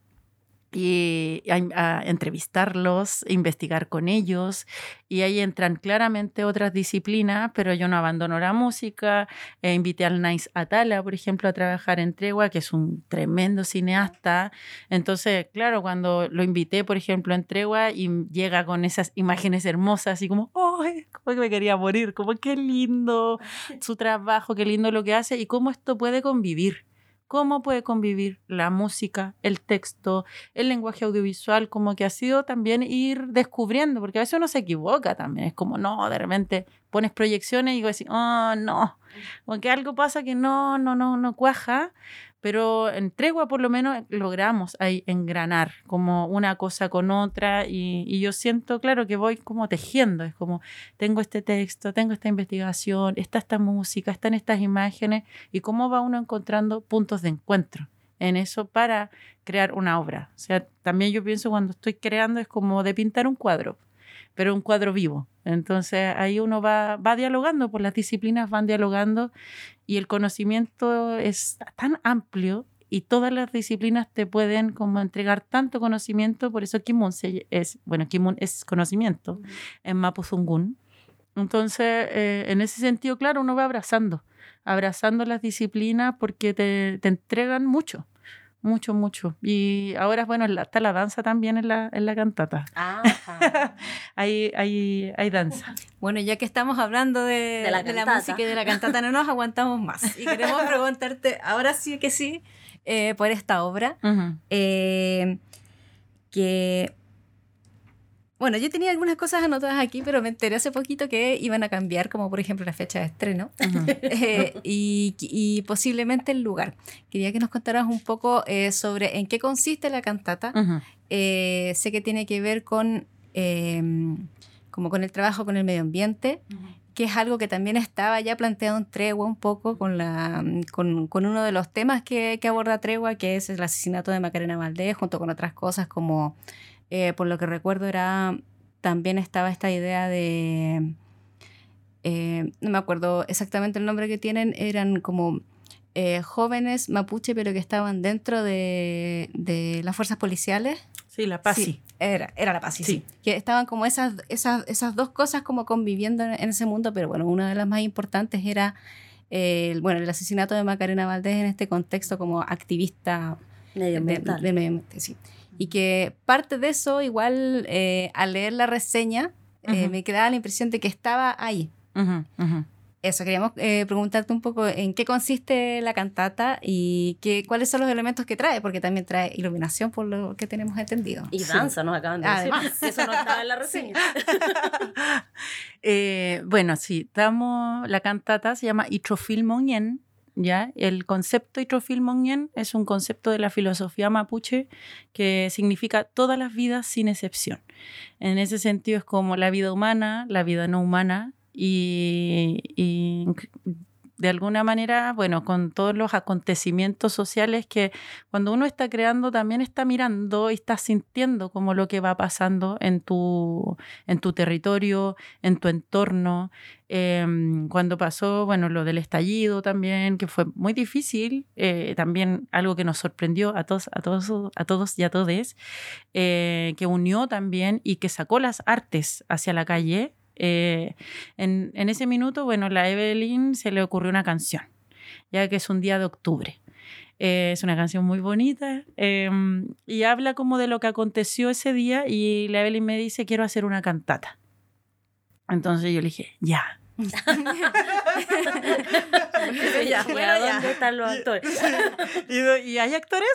y a, entrevistarlos, investigar con ellos. Y ahí entran claramente otras disciplinas, pero yo no abandono la música. E invité al Nice Atala, por ejemplo, a trabajar en Tregua, que es un tremendo cineasta. Entonces, claro, cuando lo invité, por ejemplo, en Tregua y llega con esas imágenes hermosas, y como, ¡oh! Como que me quería morir, como qué lindo su trabajo, qué lindo lo que hace y cómo esto puede convivir cómo puede convivir la música, el texto, el lenguaje audiovisual, como que ha sido también ir descubriendo, porque a veces uno se equivoca también, es como, no, de repente pones proyecciones y digo así, oh, no, porque algo pasa que no, no, no, no cuaja, pero en tregua por lo menos logramos ahí engranar como una cosa con otra y, y, yo siento, claro, que voy como tejiendo, es como tengo este texto, tengo esta investigación, está esta música, están estas imágenes y cómo va uno encontrando puntos de encuentro en eso para crear una obra. O sea, también yo pienso cuando estoy creando es como de pintar un cuadro pero un cuadro vivo. Entonces ahí uno va, va dialogando, por pues las disciplinas van dialogando y el conocimiento es tan amplio y todas las disciplinas te pueden como entregar tanto conocimiento, por eso Kimun es, bueno, Kimun es conocimiento en Mapuzungún. Entonces, eh, en ese sentido, claro, uno va abrazando, abrazando las disciplinas porque te, te entregan mucho. Mucho, mucho. Y ahora, bueno, está la danza también en la, en la cantata. hay, hay, hay danza. Bueno, ya que estamos hablando de, la, música y de la cantata, no nos aguantamos más. Y queremos preguntarte, ahora sí que sí, eh, por esta obra, eh, que bueno, yo tenía algunas cosas anotadas aquí, pero me enteré hace poquito que iban a cambiar, como por ejemplo la fecha de estreno eh, y, posiblemente el lugar. Quería que nos contaras un poco eh, sobre en qué consiste la cantata. Eh, sé que tiene que ver con, em, como con el trabajo con el medio ambiente, que es algo que también estaba ya planteado en Tregua un poco con, la, con, con uno de los temas que, que aborda Tregua, que es el asesinato de Macarena Valdés, junto con otras cosas como eh, por lo que recuerdo era, también estaba esta idea de, eh, no me acuerdo exactamente el nombre que tienen, eran como eh, jóvenes mapuche, pero que estaban dentro de, de, las fuerzas policiales. Sí, la PASI. era, era la PASI, sí. Que estaban como esas, esas, esas dos cosas como conviviendo en, ese mundo, pero bueno, una de las más importantes era el, bueno, el asesinato de Macarena Valdés en este contexto como activista medioambiental. De, medio ambiente, sí y que parte de eso, igual eh, al leer la reseña, eh, me quedaba la impresión de que estaba ahí. Eso, queríamos eh, preguntarte un poco en qué consiste la cantata y qué, cuáles son los elementos que trae, porque también trae iluminación por lo que tenemos entendido. Y danza, nos acaban de decir. Eso no estaba en la reseña. bueno, sí, estamos, la cantata se llama Itrofilmonien ¿ya? El concepto Itrofilmongen es un concepto de la filosofía mapuche que significa todas las vidas sin excepción. En ese sentido es como la vida humana, la vida no humana y de alguna manera, bueno, con todos los acontecimientos sociales que cuando uno está creando también está mirando y está sintiendo como lo que va pasando en tu, en tu territorio, en tu entorno. Em, cuando pasó, bueno, lo del estallido también, que fue muy difícil, eh, también algo que nos sorprendió a todos, a todos, a todos y a todes, eh, que unió también y que sacó las artes hacia la calle, eh, en, ese minuto, bueno, la Evelyn se le ocurrió una canción, ya que es un día de octubre. Eh, es una canción muy bonita em, y habla como de lo que aconteció ese día y la Evelyn me dice, quiero hacer una cantata. Entonces yo le dije, ya. ya, ¿dónde están los actores? ¿Y, hay actores?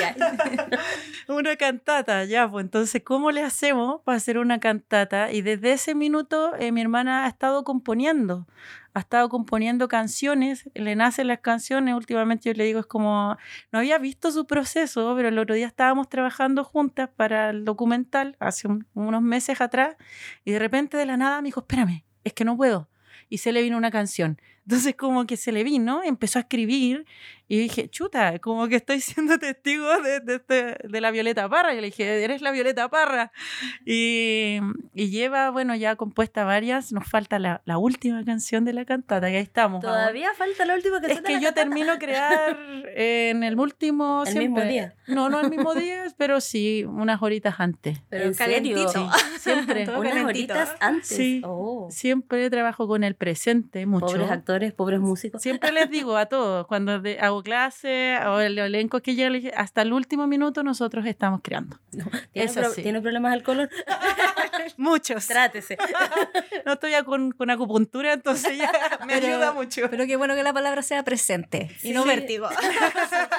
una cantata, ya, pues entonces, ¿cómo le hacemos para hacer una cantata? Y desde ese minuto eh, mi hermana ha estado componiendo, ha estado componiendo canciones, le nacen las canciones, últimamente yo le digo, es como, no había visto su proceso, pero el otro día estábamos trabajando juntas para el documental, hace unos meses atrás, y de repente de la nada me dijo, espérame, es que no puedo. Y se le vino una canción. Entonces como que se le vino, empezó a escribir y dije, chuta, como que estoy siendo testigo de, de, este, de, la Violeta Parra. Y le dije, eres la Violeta Parra. Y, y lleva, bueno, ya compuesta varias. Nos falta la, la, última canción de la cantata, que ahí estamos. Todavía falta la última canción. Es que yo termino crear en el último... ¿El mismo día? No, no el mismo día, pero sí, unas horitas antes. ¿Pero en serio? Sí, siempre. unas horitas antes. Sí, oh. siempre trabajo con el presente mucho. Pobres actores, pobres músicos. Siempre les digo a todos, cuando hago clase o el elenco que llega, hasta el último minuto nosotros estamos creando. ¿Tiene, problemas al color? Muchos. Trátese. no estoy ya con, con, acupuntura, entonces ya me ayuda mucho. Pero qué bueno que la palabra sea presente y no vértigo.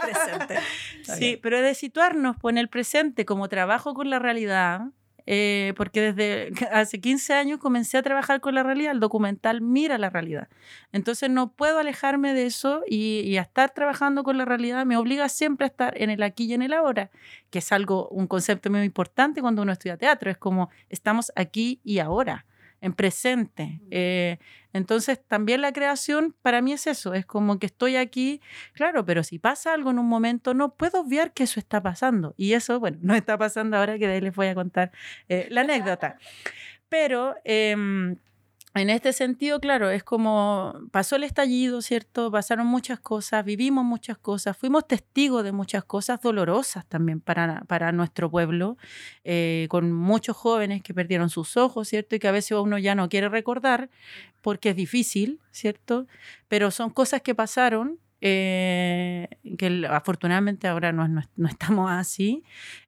presente. Sí, pero de situarnos pues, en el presente como trabajo con la realidad eh, porque desde hace 15 años comencé a trabajar con la realidad, el documental mira la realidad. Entonces no puedo alejarme de eso y, a estar trabajando con la realidad me obliga siempre a estar en el aquí y en el ahora, que es algo, un concepto muy importante cuando uno estudia teatro, es como estamos aquí y ahora en presente. Eh, entonces, también la creación para mí es eso, es como que estoy aquí, claro, pero si pasa algo en un momento, no puedo obviar que eso está pasando. Y eso, bueno, no está pasando ahora que de ahí les voy a contar eh, la anécdota. Pero... Em, en este sentido, claro, es como pasó el estallido, ¿cierto? Pasaron muchas cosas, vivimos muchas cosas, fuimos testigos de muchas cosas dolorosas también para, para nuestro pueblo, eh, con muchos jóvenes que perdieron sus ojos, ¿cierto? Y que a veces uno ya no quiere recordar porque es difícil, ¿cierto? Pero son cosas que pasaron eh, que afortunadamente ahora no, no, estamos así,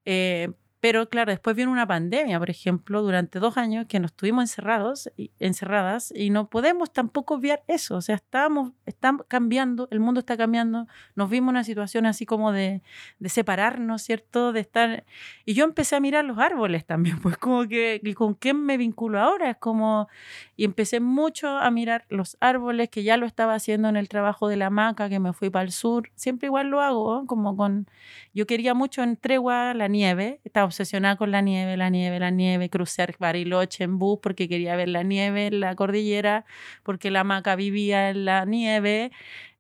eh, pero claro, después vino una pandemia, por ejemplo, durante dos años que nos estuvimos encerrados, y, encerradas y no podemos tampoco obviar eso. O sea, estamos, estamos cambiando, el mundo está cambiando, nos vimos una situación así como de, de, separarnos, ¿cierto? De estar... Y yo empecé a mirar los árboles también, pues como que, ¿con quién me vinculo ahora? Es como... Y empecé mucho a mirar los árboles, que ya lo estaba haciendo en el trabajo de la maca, que me fui para el sur. Siempre igual lo hago, como con... Yo quería mucho en tregua la nieve, estaba obsesionada con la nieve, la nieve, la nieve, cruzar Bariloche en bus porque quería ver la nieve en la cordillera, porque la maca vivía en la nieve.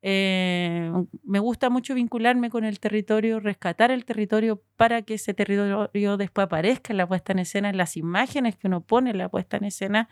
Eh, me gusta mucho vincularme con el territorio, rescatar el territorio para que ese territorio después aparezca en la puesta en escena, en las imágenes que uno pone en la puesta en escena.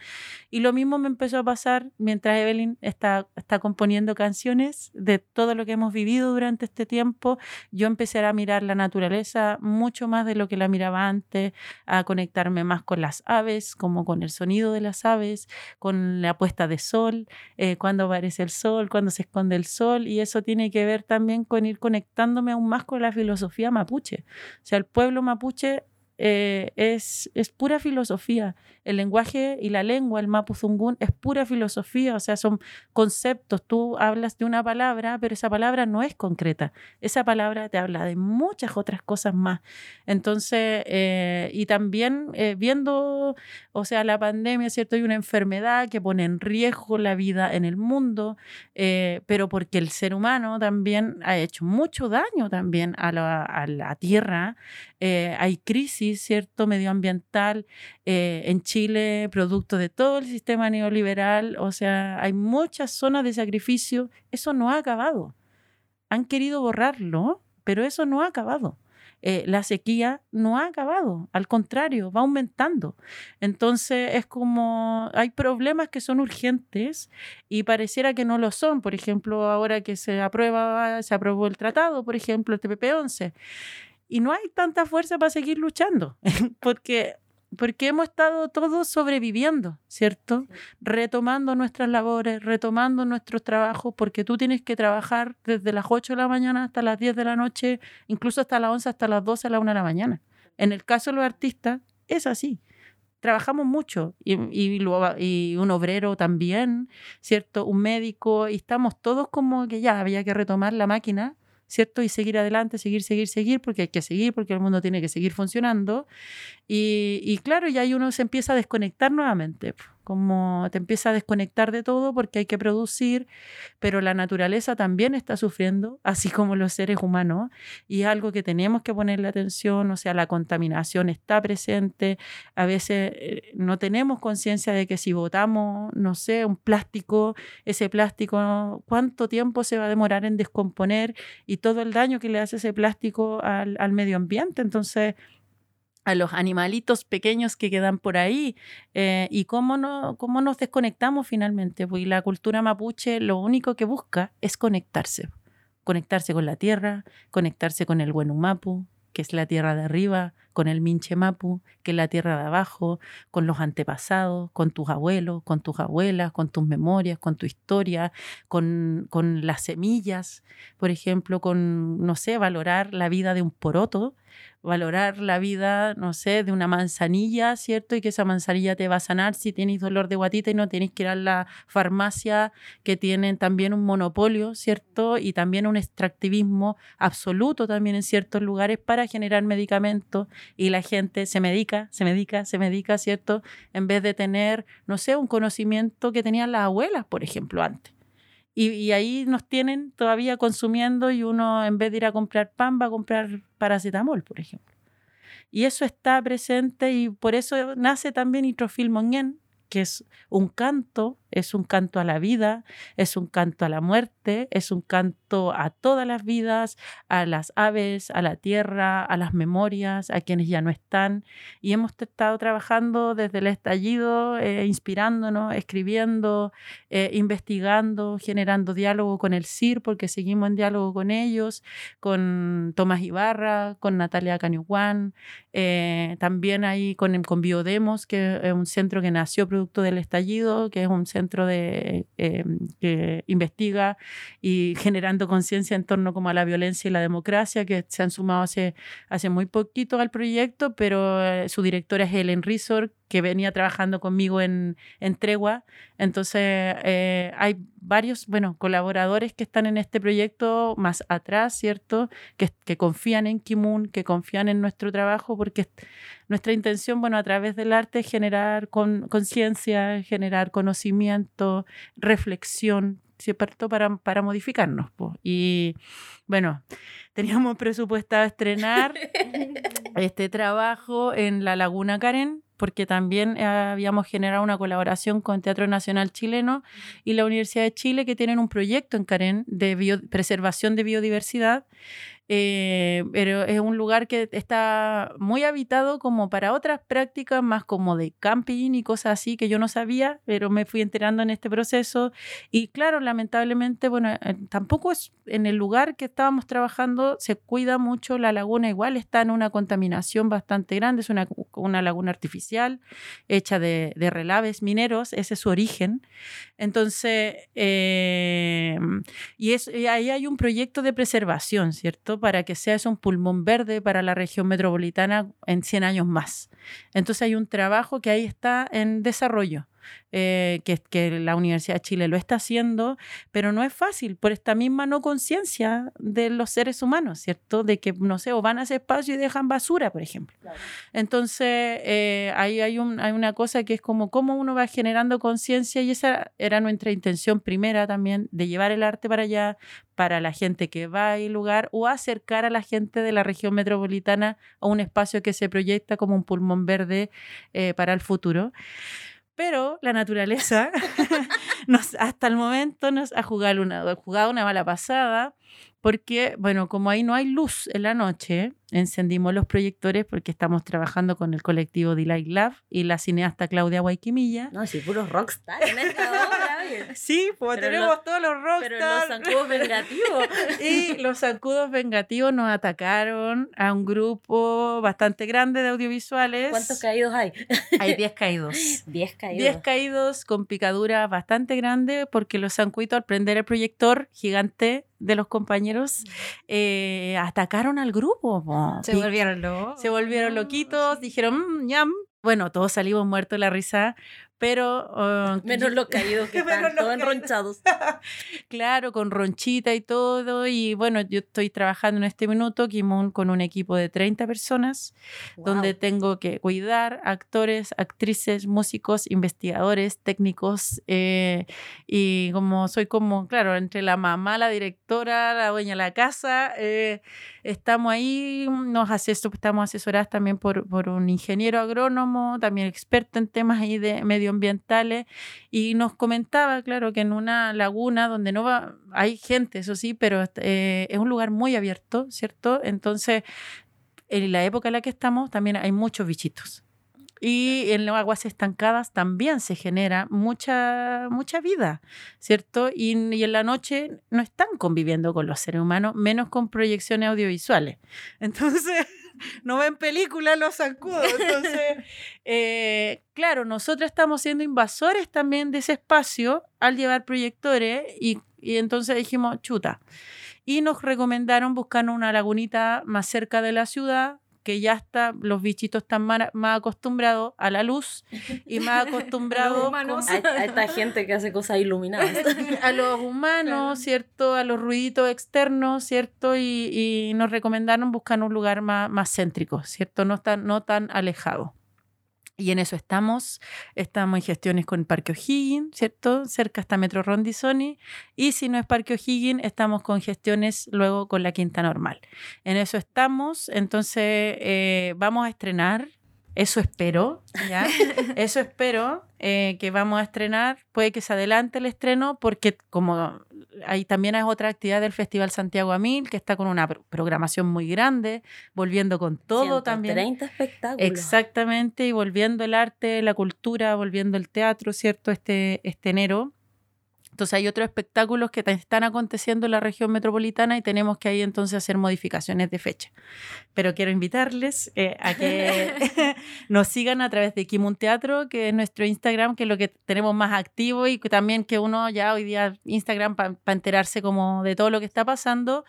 Y lo mismo me empezó a pasar mientras Evelyn está, está componiendo canciones de todo lo que hemos vivido durante este tiempo. Yo empecé a mirar la naturaleza mucho más de lo que la miraba antes, a conectarme más con las aves, como con el sonido de las aves, con la puesta de sol, eh, cuando aparece el sol, cuando se esconde el sol y eso tiene que ver también con ir conectándome aún más con la filosofía mapuche. O sea, el pueblo mapuche eh, es, es pura filosofía. El lenguaje y la lengua, el mapuzungún, es pura filosofía, o sea, son conceptos. Tú hablas de una palabra, pero esa palabra no es concreta. Esa palabra te habla de muchas otras cosas más. Entonces, eh, y también eh, viendo, o sea, la pandemia, ¿cierto? Hay una enfermedad que pone en riesgo la vida en el mundo, pero porque el ser humano también ha hecho mucho daño también a la, a la tierra. hay crisis ¿cierto?, medioambiental eh, en Chile, producto de todo el sistema neoliberal. O sea, hay muchas zonas de sacrificio. Eso no ha acabado. Han querido borrarlo, pero eso no ha acabado. Eh, la sequía no ha acabado, al contrario, va aumentando. Entonces es como hay problemas que son urgentes y pareciera que no lo son. Por ejemplo, ahora que se aprueba, se aprobó el tratado, por ejemplo, el TPP-11 y no hay tanta fuerza para seguir luchando, porque, porque hemos estado todos sobreviviendo, ¿cierto? Retomando nuestras labores, retomando nuestros trabajos, porque tú tienes que trabajar desde las 8 de la mañana hasta las 10 de la noche, incluso hasta las 11, hasta las 12, a la 1 de la mañana. En el caso de los artistas, es así trabajamos mucho y, y, y, un obrero también, ¿cierto? Un médico y estamos todos como que ya había que retomar la máquina ¿cierto? Y seguir adelante, seguir, seguir, seguir, porque hay que seguir, porque el mundo tiene que seguir funcionando. Y, y claro, y ahí uno se empieza a desconectar nuevamente como te empieza a desconectar de todo porque hay que producir, pero la naturaleza también está sufriendo, así como los seres humanos, y es algo que tenemos que ponerle atención, o sea, la contaminación está presente, a veces eh, no tenemos conciencia de que si botamos, no sé, un plástico, ese plástico, cuánto tiempo se va a demorar en descomponer y todo el daño que le hace ese plástico al, al medio ambiente, entonces a los animalitos pequeños que quedan por ahí eh, y cómo, no, cómo nos desconectamos finalmente. Pues la cultura mapuche lo único que busca es conectarse, conectarse con la tierra, conectarse con el Mapu, que es la tierra de arriba, con el Minche Mapu, que es la tierra de abajo, con los antepasados, con tus abuelos, con tus abuelas, con tus memorias, con tu historia, con, con las semillas, por ejemplo, con, no sé, valorar la vida de un poroto valorar la vida, no sé, de una manzanilla, ¿cierto? Y que esa manzanilla te va a sanar si tienes dolor de guatita y no tienes que ir a la farmacia que tienen también un monopolio, ¿cierto? Y también un extractivismo absoluto también en ciertos lugares para generar medicamentos y la gente se medica, se medica, se medica, ¿cierto? En vez de tener, no sé, un conocimiento que tenían las abuelas, por ejemplo, antes. Y, ahí nos tienen todavía consumiendo y uno en vez de ir a comprar pan va a comprar paracetamol, por ejemplo. Y eso está presente y por eso nace también Nitrofil Mongen, que es un canto es un canto a la vida, es un canto a la muerte, es un canto a todas las vidas, a las aves, a la tierra, a las memorias, a quienes ya no están. Y hemos estado trabajando desde el estallido, eh, inspirándonos, escribiendo, eh, investigando, generando diálogo con el CIR, porque seguimos en diálogo con ellos, con Tomás Ibarra, con Natalia Caniuán, eh, también ahí con, con Biodemos, que es un centro que nació producto del estallido, que es un centro centro de, eh, que investiga y generando conciencia en torno como a la violencia y la democracia, que se han sumado hace, hace muy poquito al proyecto, pero eh, su directora es Helen Resort, que venía trabajando conmigo en, en Tregua. Entonces, eh, hay varios, bueno, colaboradores que están en este proyecto más atrás, ¿cierto? Que, que confían en Kimun, que confían en nuestro trabajo, porque nuestra intención, bueno, a través del arte es generar conciencia, generar conocimiento, reflexión, ¿cierto? Para, para modificarnos. Y bueno, teníamos presupuestado estrenar este trabajo en la Laguna Karen porque también eh, habíamos generado una colaboración con Teatro Nacional Chileno y la Universidad de Chile que tienen un proyecto en Karen de preservación de biodiversidad eh, pero es un lugar que está muy habitado como para otras prácticas más como de camping y cosas así que yo no sabía, pero me fui enterando en este proceso y claro, lamentablemente, bueno, eh, tampoco es en el lugar que estábamos trabajando, se cuida mucho la laguna, igual está en una contaminación bastante grande, es una, una laguna artificial hecha de, de relaves mineros, ese es su origen. Entonces, eh, y, es, y ahí hay un proyecto de preservación, ¿cierto? Para que sea un pulmón verde para la región metropolitana en 100 años más. Entonces hay un trabajo que ahí está en desarrollo. Eh, que, que, la Universidad de Chile lo está haciendo, pero no es fácil por esta misma no conciencia de los seres humanos, ¿cierto? De que, no sé, o van a ese espacio y dejan basura, por ejemplo. Entonces, eh, ahí hay, un, hay una cosa que es como cómo uno va generando conciencia y esa era nuestra intención primera también, de llevar el arte para allá, para la gente que va al lugar o acercar a la gente de la región metropolitana a un espacio que se proyecta como un pulmón verde eh, para el futuro. Pero la naturaleza hasta el momento nos ha jugado una, jugado una mala pasada porque, bueno, como ahí no hay luz en la noche, encendimos los proyectores porque estamos trabajando con el colectivo Delight Lab y la cineasta Claudia Guayquimilla. No, sí, puros rockstar en esta obra. sí, pues tenemos todos los rockstars. Pero los zancudos vengativos. y los zancudos vengativos nos atacaron a un grupo bastante grande de audiovisuales. ¿Cuántos caídos hay? hay 10 caídos. 10 caídos. 10 caídos con picadura bastante grande porque los zancuitos al prender el proyector gigante de los compañeros eh, atacaron al grupo. Se volvieron locos. Se volvieron loquitos, dijeron, mm, ñam. Bueno, todos salimos muertos de la risa pero... Uh, Menos los caídos que están todos enronchados. claro, con ronchita y todo. Y bueno, yo estoy trabajando en este minuto con un equipo de 30 personas, donde tengo que cuidar actores, actrices, músicos, investigadores, técnicos. Eh, y como soy como, claro, entre la mamá, la directora, la dueña de la casa, eh, estamos ahí, nos estamos asesoradas también por, por un ingeniero agrónomo, también experto en temas ahí de medio ambientales y nos comentaba, claro, que en una laguna donde no va, hay gente, eso sí, pero eh, es un lugar muy abierto, ¿cierto? Entonces, en la época en la que estamos también hay muchos bichitos. Y en las aguas estancadas también se genera mucha, mucha vida, ¿cierto? Y, y, en la noche no están conviviendo con los seres humanos, menos con proyecciones audiovisuales. Entonces, no ven películas los zancudos. Entonces, eh, claro, nosotros estamos siendo invasores también de ese espacio al llevar proyectores y, y entonces dijimos, chuta. Y nos recomendaron buscar una lagunita más cerca de la ciudad, que ya está, los bichitos están más, acostumbrados a la luz y más acostumbrados a, esta gente que hace cosas iluminadas. a los humanos, ¿cierto? A los ruiditos externos, ¿cierto? Y, y, nos recomendaron buscar un lugar más, más céntrico, ¿cierto? No tan, no tan alejado. Y en eso estamos. Estamos en gestiones con Parque O'Higgins, ¿cierto? Cerca está Metro Rondizoni. Y si no es Parque O'Higgins, estamos con gestiones luego con la Quinta Normal. En eso estamos. Entonces, eh, vamos a estrenar eso espero, ¿ya? Eso espero eh, que vamos a estrenar. Puede que se adelante el estreno porque como ahí también es otra actividad del Festival Santiago Amil que está con una programación muy grande, volviendo con todo también. 30 espectáculos. Exactamente, y volviendo el arte, la cultura, volviendo el teatro, ¿cierto? Este, este enero. Entonces hay otros espectáculos que están aconteciendo en la región metropolitana y tenemos que ahí entonces hacer modificaciones de fecha. Pero quiero invitarles eh, a que nos sigan a través de Kimun Teatro, que es nuestro Instagram, que es lo que tenemos más activo y que también que uno ya hoy día Instagram para enterarse como de todo lo que está pasando.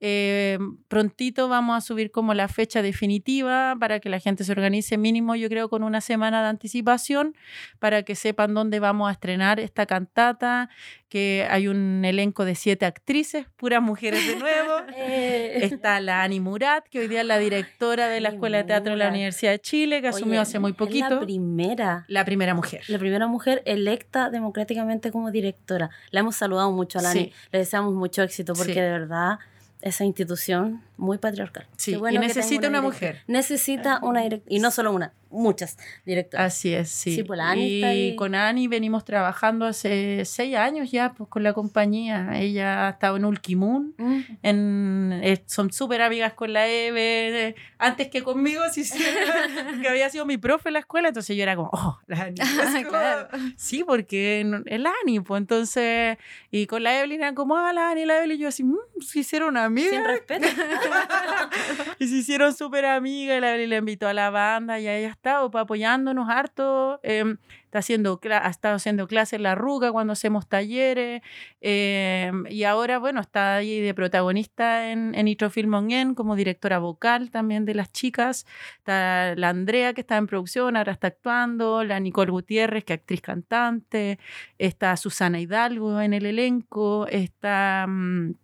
Eh, prontito vamos a subir como la fecha definitiva para que la gente se organice mínimo, yo creo, con una semana de anticipación para que sepan dónde vamos a estrenar esta cantata que hay un elenco de siete actrices, puras mujeres de nuevo. Eh. Está la Ani Murat, que hoy día es la directora de la Escuela de Teatro de la Universidad de Chile, que asumió hace muy poquito. la primera. La primera mujer. La primera mujer electa democráticamente como directora. La hemos saludado mucho a la Ani. Le deseamos mucho éxito porque de verdad esa institución muy patriarcal. Sí, y necesita una, mujer. Necesita una directora, y no solo una, muchas directoras. Así es, sí. sí pues Ani y con Ani venimos trabajando hace seis años ya pues, con la compañía. Ella ha estado en Ulkimun, mm. en, eh, son súper amigas con la Eve, antes que conmigo, sí, sí, que había sido mi profe en la escuela, entonces yo era como, oh, la Ani. claro. Sí, porque el Ani, pues entonces, y con la Evelyn era como, ah, la Ani, la Evelyn, y yo así, mmm, se hicieron amigas. Sin respeto. y se hicieron súper amigas, y la Evelyn le invitó a la banda y a ella estado apoyándonos harto. Em, está haciendo, ha estado haciendo clases en la Ruga cuando hacemos talleres. Em, y ahora, bueno, está ahí de protagonista en, en Nitrofilm como directora vocal también de las chicas. Está la Andrea, que está en producción, ahora está actuando. La Nicole Gutiérrez, que es actriz cantante. Está Susana Hidalgo en el elenco. Está. Mm,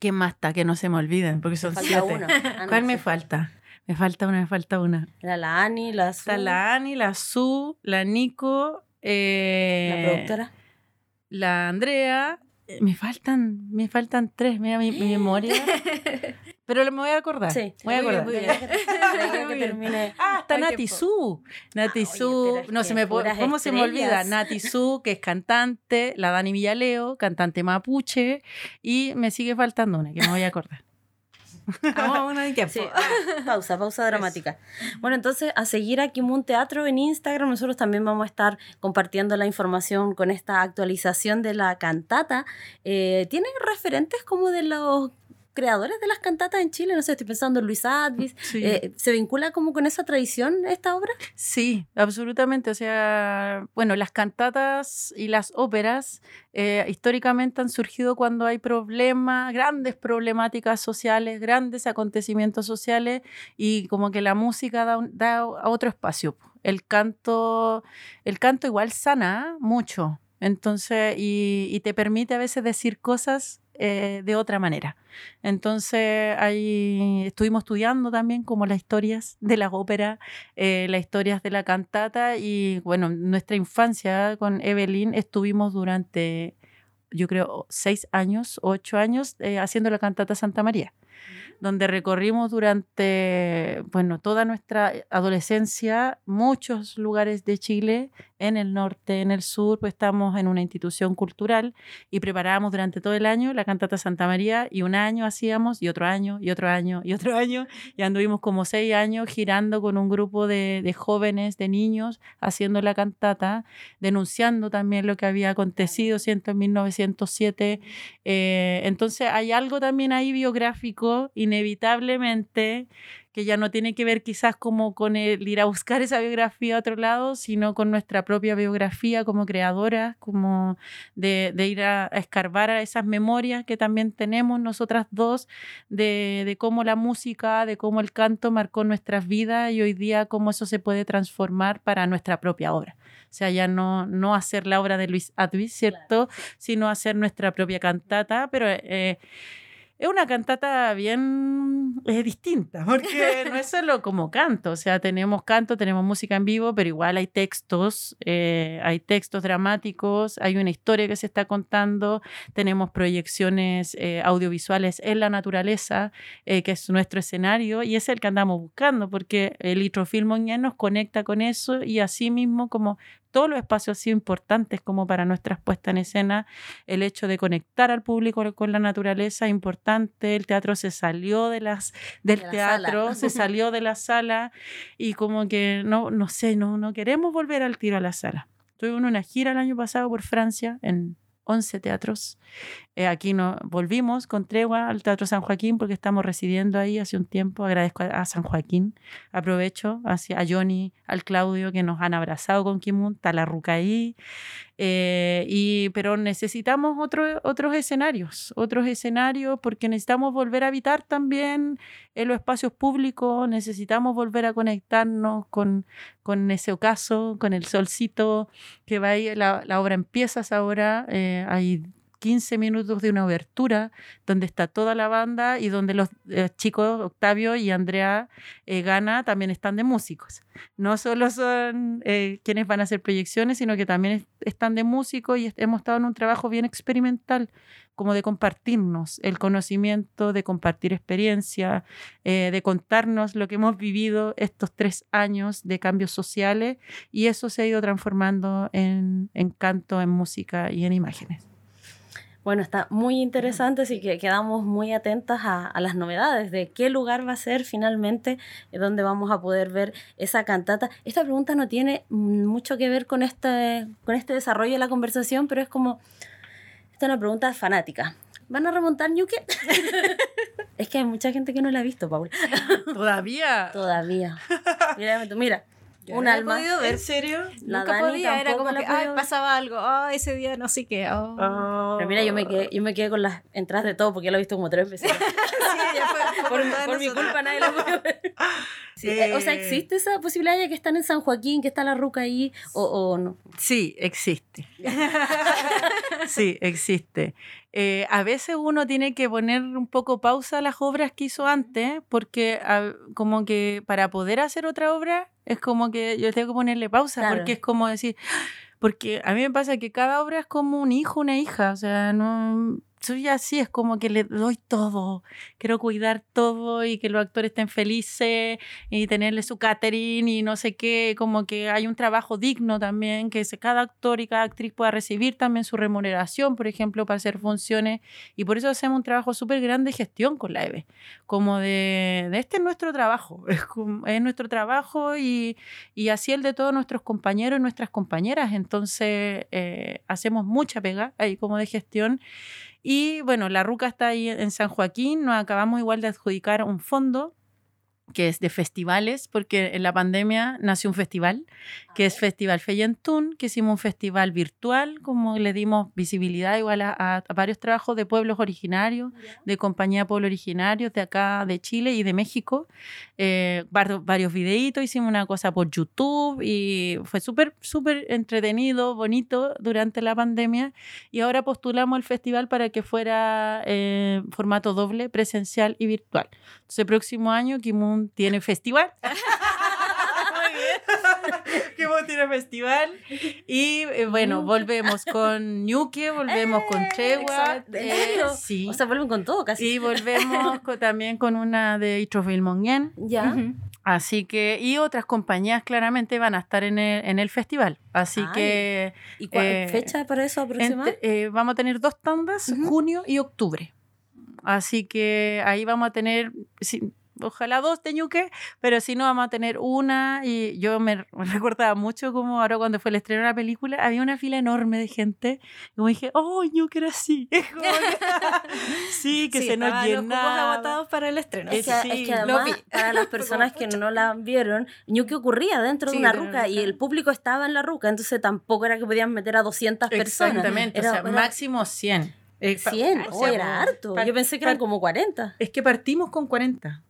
¿Quién más está? Que no se me olviden, porque son siete. Ah, ¿Cuál me falta? Me falta una, me falta una. La, la Ani, la Su. Está la Ani, la Su, la Nico. Eh, la productora. La Andrea. Me faltan, me faltan tres, mira mi, memoria. Pero me voy a acordar. Sí, voy a acordar. ah, está Nati Su. Nati Su. No se me ¿Cómo se me olvida? Nati Su, que es cantante, la Dani Villaleo, cantante mapuche, y me sigue faltando una que me voy a acordar. Vamos a Sí, pausa, pausa dramática. Bueno, entonces a seguir aquí un Teatro en Instagram. Nosotros también vamos a estar compartiendo la información con esta actualización de la cantata. Eh, ¿Tienen referentes como de los creadores de las cantatas en Chile, no sé, estoy pensando en Luis Advis, eh, ¿se vincula como con esa tradición esta obra? Sí, absolutamente, o sea, bueno, las cantatas y las óperas eh, históricamente han surgido cuando hay problemas, grandes problemáticas sociales, grandes acontecimientos sociales y como que la música da, da a otro espacio. El canto, el canto igual sana mucho, entonces, y, te permite a veces decir cosas eh, de otra manera. Entonces, ahí estuvimos estudiando también como las historias de la ópera, eh, las historias de la cantata y bueno, nuestra infancia con Evelyn estuvimos durante, yo creo, seis años, ocho años eh, haciendo la cantata Santa María donde recorrimos durante, bueno, toda nuestra adolescencia muchos lugares de Chile, en el norte, en el sur, pues estamos en una institución cultural y preparábamos durante todo el año la cantata Santa María y un año hacíamos y otro año y otro año y otro año y anduvimos como seis años girando con un grupo de, de jóvenes, de niños, haciendo la cantata, denunciando también lo que había acontecido, siento, en 1907. Eh, entonces hay algo también ahí biográfico inevitablemente, que ya no tiene que ver quizás como con el ir a buscar esa biografía a otro lado, sino con nuestra propia biografía como creadora, como de, ir a, escarbar a esas memorias que también tenemos nosotras dos, de, de cómo la música, de cómo el canto marcó nuestras vidas y hoy día cómo eso se puede transformar para nuestra propia obra. O sea, ya no, no hacer la obra de Luis Advis, ¿cierto? Sino hacer nuestra propia cantata, pero... Eh, es una cantata bien es distinta, porque no es solo como canto, o sea, tenemos canto, tenemos música en vivo, pero igual hay textos, eh, hay textos dramáticos, hay una historia que se está contando, tenemos proyecciones eh, audiovisuales en la naturaleza, eh, que es nuestro escenario, y es el que andamos buscando, porque el Litrofilm nos conecta con eso y así mismo como todos los espacios han sido importantes como para nuestras puestas en escena. El hecho de conectar al público con la naturaleza es importante. El teatro se salió de las, del teatro, se salió de la sala y como que no, no sé, no, no queremos volver al tiro a la sala. Tuve una gira el año pasado por Francia en 11 teatros. Eh, aquí nos volvimos con tregua al Teatro San Joaquín porque estamos residiendo ahí hace un tiempo. Agradezco a, San Joaquín. Aprovecho hacia, a Johnny, al Claudio que nos han abrazado con Kimun, está la ruca ahí. Eh, y, pero necesitamos otros escenarios, otros escenarios porque necesitamos volver a habitar también en los espacios públicos, necesitamos volver a conectarnos con, con ese ocaso, con el solcito que va ahí, la, obra empieza ahora, eh, 15 minutos de una obertura donde está toda la banda y donde los eh, chicos Octavio y Andrea eh, Gana también están de músicos. No solo son eh, quienes van a hacer proyecciones, sino que también están de músicos y hemos estado en un trabajo bien experimental, como de compartirnos el conocimiento, de compartir experiencia, de contarnos lo que hemos vivido estos tres años de cambios sociales y eso se ha ido transformando en canto, en música y en imágenes. Bueno, está muy interesante, así que quedamos muy atentas a, las novedades de qué lugar va a ser finalmente eh, donde vamos a poder ver esa cantata. Esta pregunta no tiene mucho que ver con este, con este desarrollo de la conversación, pero es como, esta es una pregunta fanática. ¿Van a remontar Ñuque? es que hay mucha gente que no la ha visto, Paula. ¿Todavía? Todavía. Mira, mira un alma. Podido ver. ¿En serio? Nunca podía, era como que ay, pasaba algo, oh, ese día no sé qué. Oh. Oh. Pero mira, yo me, quedé, yo me quedé con las entradas de todo porque ya lo he visto como tres veces. sí, ya fue, por, por mi culpa nadie lo pudo ver. Eh, o sea, ¿existe esa posibilidad de que están en San Joaquín, que está la ruca ahí o, o no? Sí, existe. sí, existe. Eh, a veces uno tiene que poner un poco pausa a las obras que hizo antes, porque como que para poder hacer otra obra es como que yo tengo que ponerle pausa, porque es como decir, porque a mí me pasa que cada obra es como un hijo, una hija, o sea, no soy así, es como que le doy todo, quiero cuidar todo y que los actores estén felices y tenerle su catering y no sé qué, como que hay un trabajo digno también, que cada actor y cada actriz pueda recibir también su remuneración, por ejemplo, para hacer funciones. Y por eso hacemos un trabajo súper grande de gestión con la EVE, como de, de, este es nuestro trabajo, es, es nuestro trabajo y, y, así el de todos nuestros compañeros y nuestras compañeras, entonces eh, hacemos mucha pega ahí como de gestión Y bueno, la RUCA está ahí en San Joaquín, nos acabamos igual de adjudicar un fondo que es de festivales, porque en la pandemia nació un festival, que es Festival Feyentún, que hicimos un festival virtual, como le dimos visibilidad igual a, varios trabajos de pueblos originarios, de compañía de pueblos originarios de acá, de Chile y de México. Eh, varios, varios videitos, hicimos una cosa por YouTube y fue súper, súper entretenido, bonito durante la pandemia. Y ahora postulamos el festival para que fuera eh, formato doble, presencial y virtual. Entonces, el próximo año, Kimun tiene festival. Muy bien. tiene festival. Y eh, bueno, volvemos con Ñuque, volvemos con eh, Tregua. Eh, sí. O sea, vuelven con todo casi. Y volvemos también con una de Itrofil Mongen. Ya. Así que, y otras compañías claramente van a estar en el, en el festival. Así que. ¿Y cuál fecha para eso aproximadamente? vamos a tener dos tandas, junio y octubre. Así que ahí vamos a tener, ojalá dos de ñuque, pero si no vamos a tener una. Y yo me, recordaba mucho como ahora cuando fue el estreno de la película, había una fila enorme de gente. Y como dije, oh, ñuque era así. sí, que se nos llenaba. agotados para el estreno. Es que, además, para las personas que no la vieron, ñuque ocurría dentro de una ruca y el público estaba en la ruca, entonces tampoco era que podían meter a 200 personas. Exactamente, o sea, máximo 100. 100, oh, era harto. Yo pensé que eran como 40. Es que partimos con 40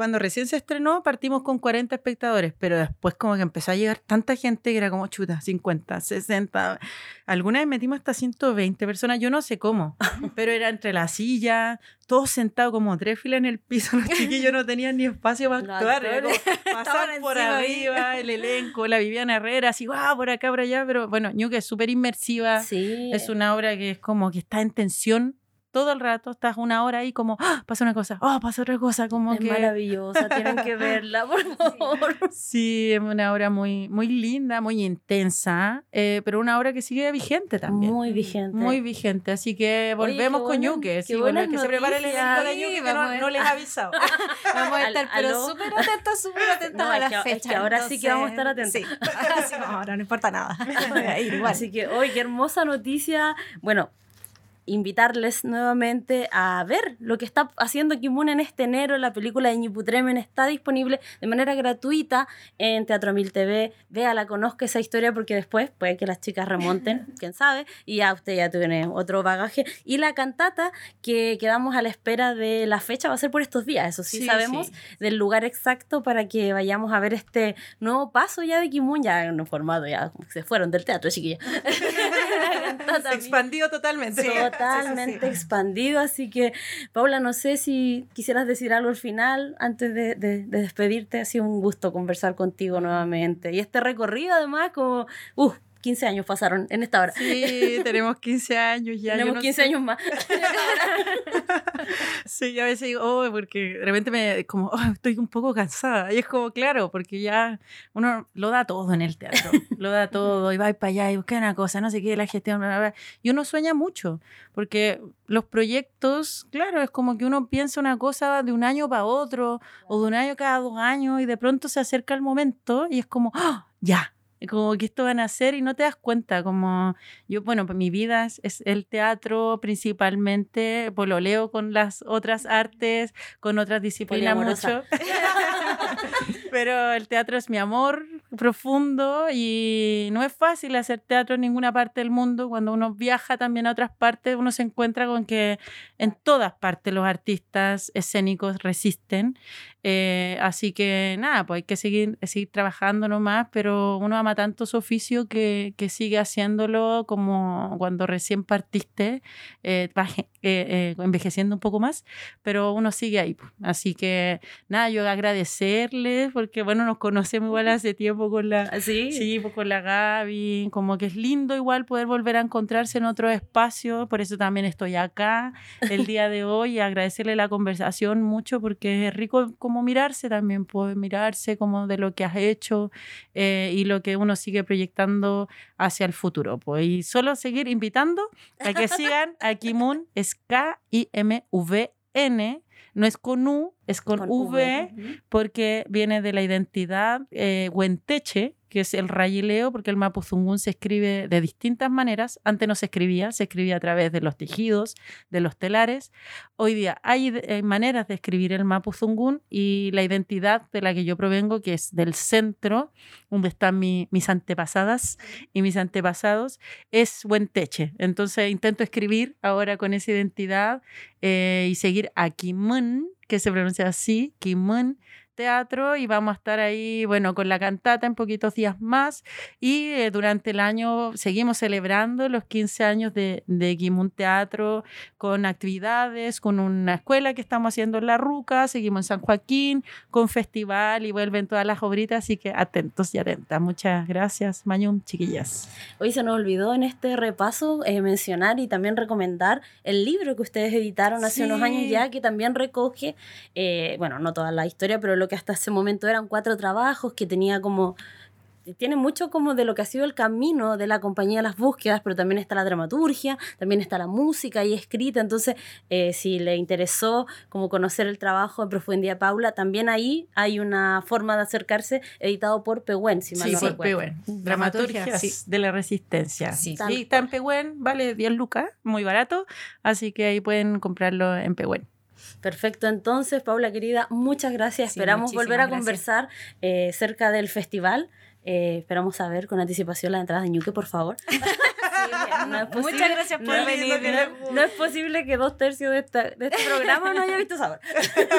cuando recién se estrenó partimos con 40 espectadores, pero después como que empezó a llegar tanta gente que era como chuta, 50, 60. Alguna vez metimos hasta 120 personas, yo no sé cómo, pero era entre la silla, todos sentados como tres filas en el piso, los chiquillos no tenían ni espacio para actuar, pasar por arriba, el elenco, la Viviana Herrera, así, wow, por acá, por allá, pero bueno, que es súper inmersiva, es una obra que es como que está en tensión todo el rato, estás una hora ahí como, ¡Ah! pasa una cosa, oh, pasa otra cosa, como es que... maravillosa, tienen que verla, por favor. Sí, es una obra muy, muy linda, muy intensa, eh, pero una obra que sigue vigente también. Muy vigente. Muy vigente, así que volvemos con Yuke, sí, bueno, que se prepare el evento de Yuke, que no, no, les avisado. vamos a estar, pero súper atentos, súper atentos a la fecha. ahora sí que vamos a estar atentos. Sí. ahora no importa nada. Así que, hoy qué hermosa noticia. Bueno, invitarles nuevamente a ver lo que está haciendo Kimun en este enero. La película de Ñiputremen está disponible de manera gratuita en Teatro Mil TV. Véala, conozca esa historia porque después puede que las chicas remonten, quién sabe, y ya usted ya tiene otro bagaje. Y la cantata que quedamos a la espera de la fecha va a ser por estos días, eso sí, sabemos del lugar exacto para que vayamos a ver este nuevo paso ya de Kimun, ya en un formato, ya se fueron del teatro, chiquilla. expandido totalmente. Totalmente expandido. Así que, Paula, no sé si quisieras decir algo al final antes de, despedirte. Ha sido un gusto conversar contigo nuevamente. Y este recorrido, además, como. Uh, 15 años pasaron en esta hora. Sí, tenemos 15 años ya. Tenemos 15 años más. sí, yo a veces digo, oh, porque de repente me, como, oh, estoy un poco cansada. Y es como, claro, porque ya uno lo da todo en el teatro. lo da todo y va para allá y busca una cosa, no sé qué, la gestión, Y uno sueña mucho, porque los proyectos, claro, es como que uno piensa una cosa de un año para otro, o de un año cada dos años, y de pronto se acerca el momento y es como, oh, ya como que esto van a hacer y no te das cuenta, como yo, bueno, pues mi vida es, el teatro principalmente, pues lo leo con las otras artes, con otras disciplinas mucho. Pero el teatro es mi amor profundo y no es fácil hacer teatro en ninguna parte del mundo. Cuando uno viaja también a otras partes, uno se encuentra con que en todas partes los artistas escénicos resisten. Eh, así que nada, pues hay que seguir, seguir trabajando nomás, pero uno ama tanto su oficio que, que sigue haciéndolo como cuando recién partiste, eh, eh, envejeciendo un poco más, pero uno sigue ahí. Pues. Así que nada, yo agradecerles porque bueno, nos conocemos igual hace tiempo con la, ¿Ah, ¿Sí? Sí, pues con la Gaby, como que es lindo igual poder volver a encontrarse en otro espacio, por eso también estoy acá el día de hoy agradecerle la conversación mucho porque es rico como mirarse también, puede mirarse como de lo que has hecho eh, y lo que uno sigue proyectando hacia el futuro. Pues, y solo seguir invitando a que sigan a Kimun, es K-I-M-V-N, no es con U, es con, v, porque viene de la identidad eh, huenteche, que es el rayileo, porque el mapuzungún se escribe de distintas maneras. Antes no se escribía, se escribía a través de los tejidos, de los telares. Hoy día hay, maneras de escribir el mapuzungún y la identidad de la que yo provengo, que es del centro, donde están mis antepasadas y mis antepasados, es Huenteche. Entonces intento escribir ahora con esa identidad eh, y seguir a Kimun, que se pronuncia así, Kimun, teatro y vamos a estar ahí, bueno, con la cantata en poquitos días más y eh, durante el año seguimos celebrando los 15 años de, de Guimun Teatro con actividades, con una escuela que estamos haciendo en La Ruca, seguimos en San Joaquín con festival y vuelven todas las obritas, así que atentos y atentas. Muchas gracias, Mañum, chiquillas. Hoy se nos olvidó en este repaso eh, mencionar y también recomendar el libro que ustedes editaron hace unos años ya, que también recoge, eh, bueno, no toda la historia, pero lo que hasta ese momento eran cuatro trabajos, que tenía como tiene mucho como de lo que ha sido el camino de la compañía de las búsquedas, pero también está la dramaturgia, también está la música y escrita, entonces eh, si le interesó como conocer el trabajo en profundidad Paula, también ahí hay una forma de acercarse editado por Pehuen, si mal sí, no Pehuen. Dramaturgia de la Resistencia. Sí, está en Pehuen, vale 10 lucas, muy barato, así que ahí pueden comprarlo en Pehuen. Perfecto, entonces, Paula querida, muchas gracias. Esperamos volver a conversar eh, cerca del festival. Eh, esperamos saber con anticipación la entrada de Ñuque, por favor. Muchas gracias por venir. No, es posible que dos tercios de, este programa no haya visto sabor.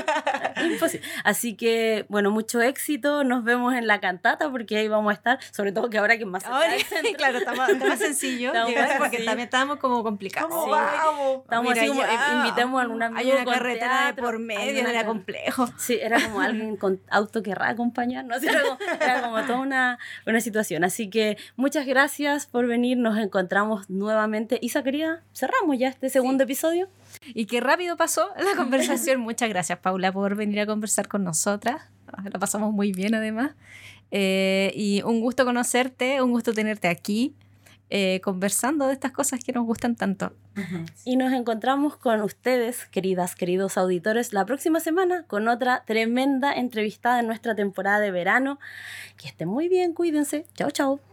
Imposible. Así que, bueno, mucho éxito. Nos vemos en la cantata porque ahí vamos a estar. Sobre todo que ahora que más ahora, Claro, está más, sencillo. porque también estábamos como complicados. vamos? Estamos así como, invitemos a alguna amigo Hay una carretera por medio, era complejo. Sí, era como alguien con auto que acompañarnos. Era como, era como toda una, una situación. Así que muchas gracias por venir. Nos encontramos nuevamente. Isa, querida, cerramos ya este segundo episodio. Y qué rápido pasó la conversación. Muchas gracias, Paula, por venir a conversar con nosotras. Lo pasamos muy bien, además. Eh, y un gusto conocerte, un gusto tenerte aquí. Eh, conversando de estas cosas que nos gustan tanto. Y nos encontramos con ustedes, queridas, queridos auditores, la próxima semana con otra tremenda entrevistada en nuestra temporada de verano. Que estén muy bien, cuídense. Chao, chao.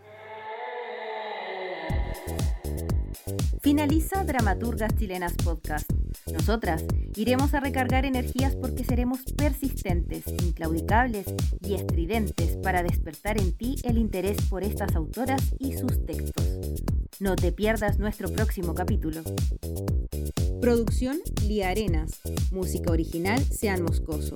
Finaliza Dramaturgas Chilenas Podcast. Nosotras iremos a recargar energías porque seremos persistentes, inclaudicables y estridentes para despertar en ti el interés por estas autoras y sus textos. No te pierdas nuestro próximo capítulo. Producción Lía Arenas. Música original Sean Moscoso.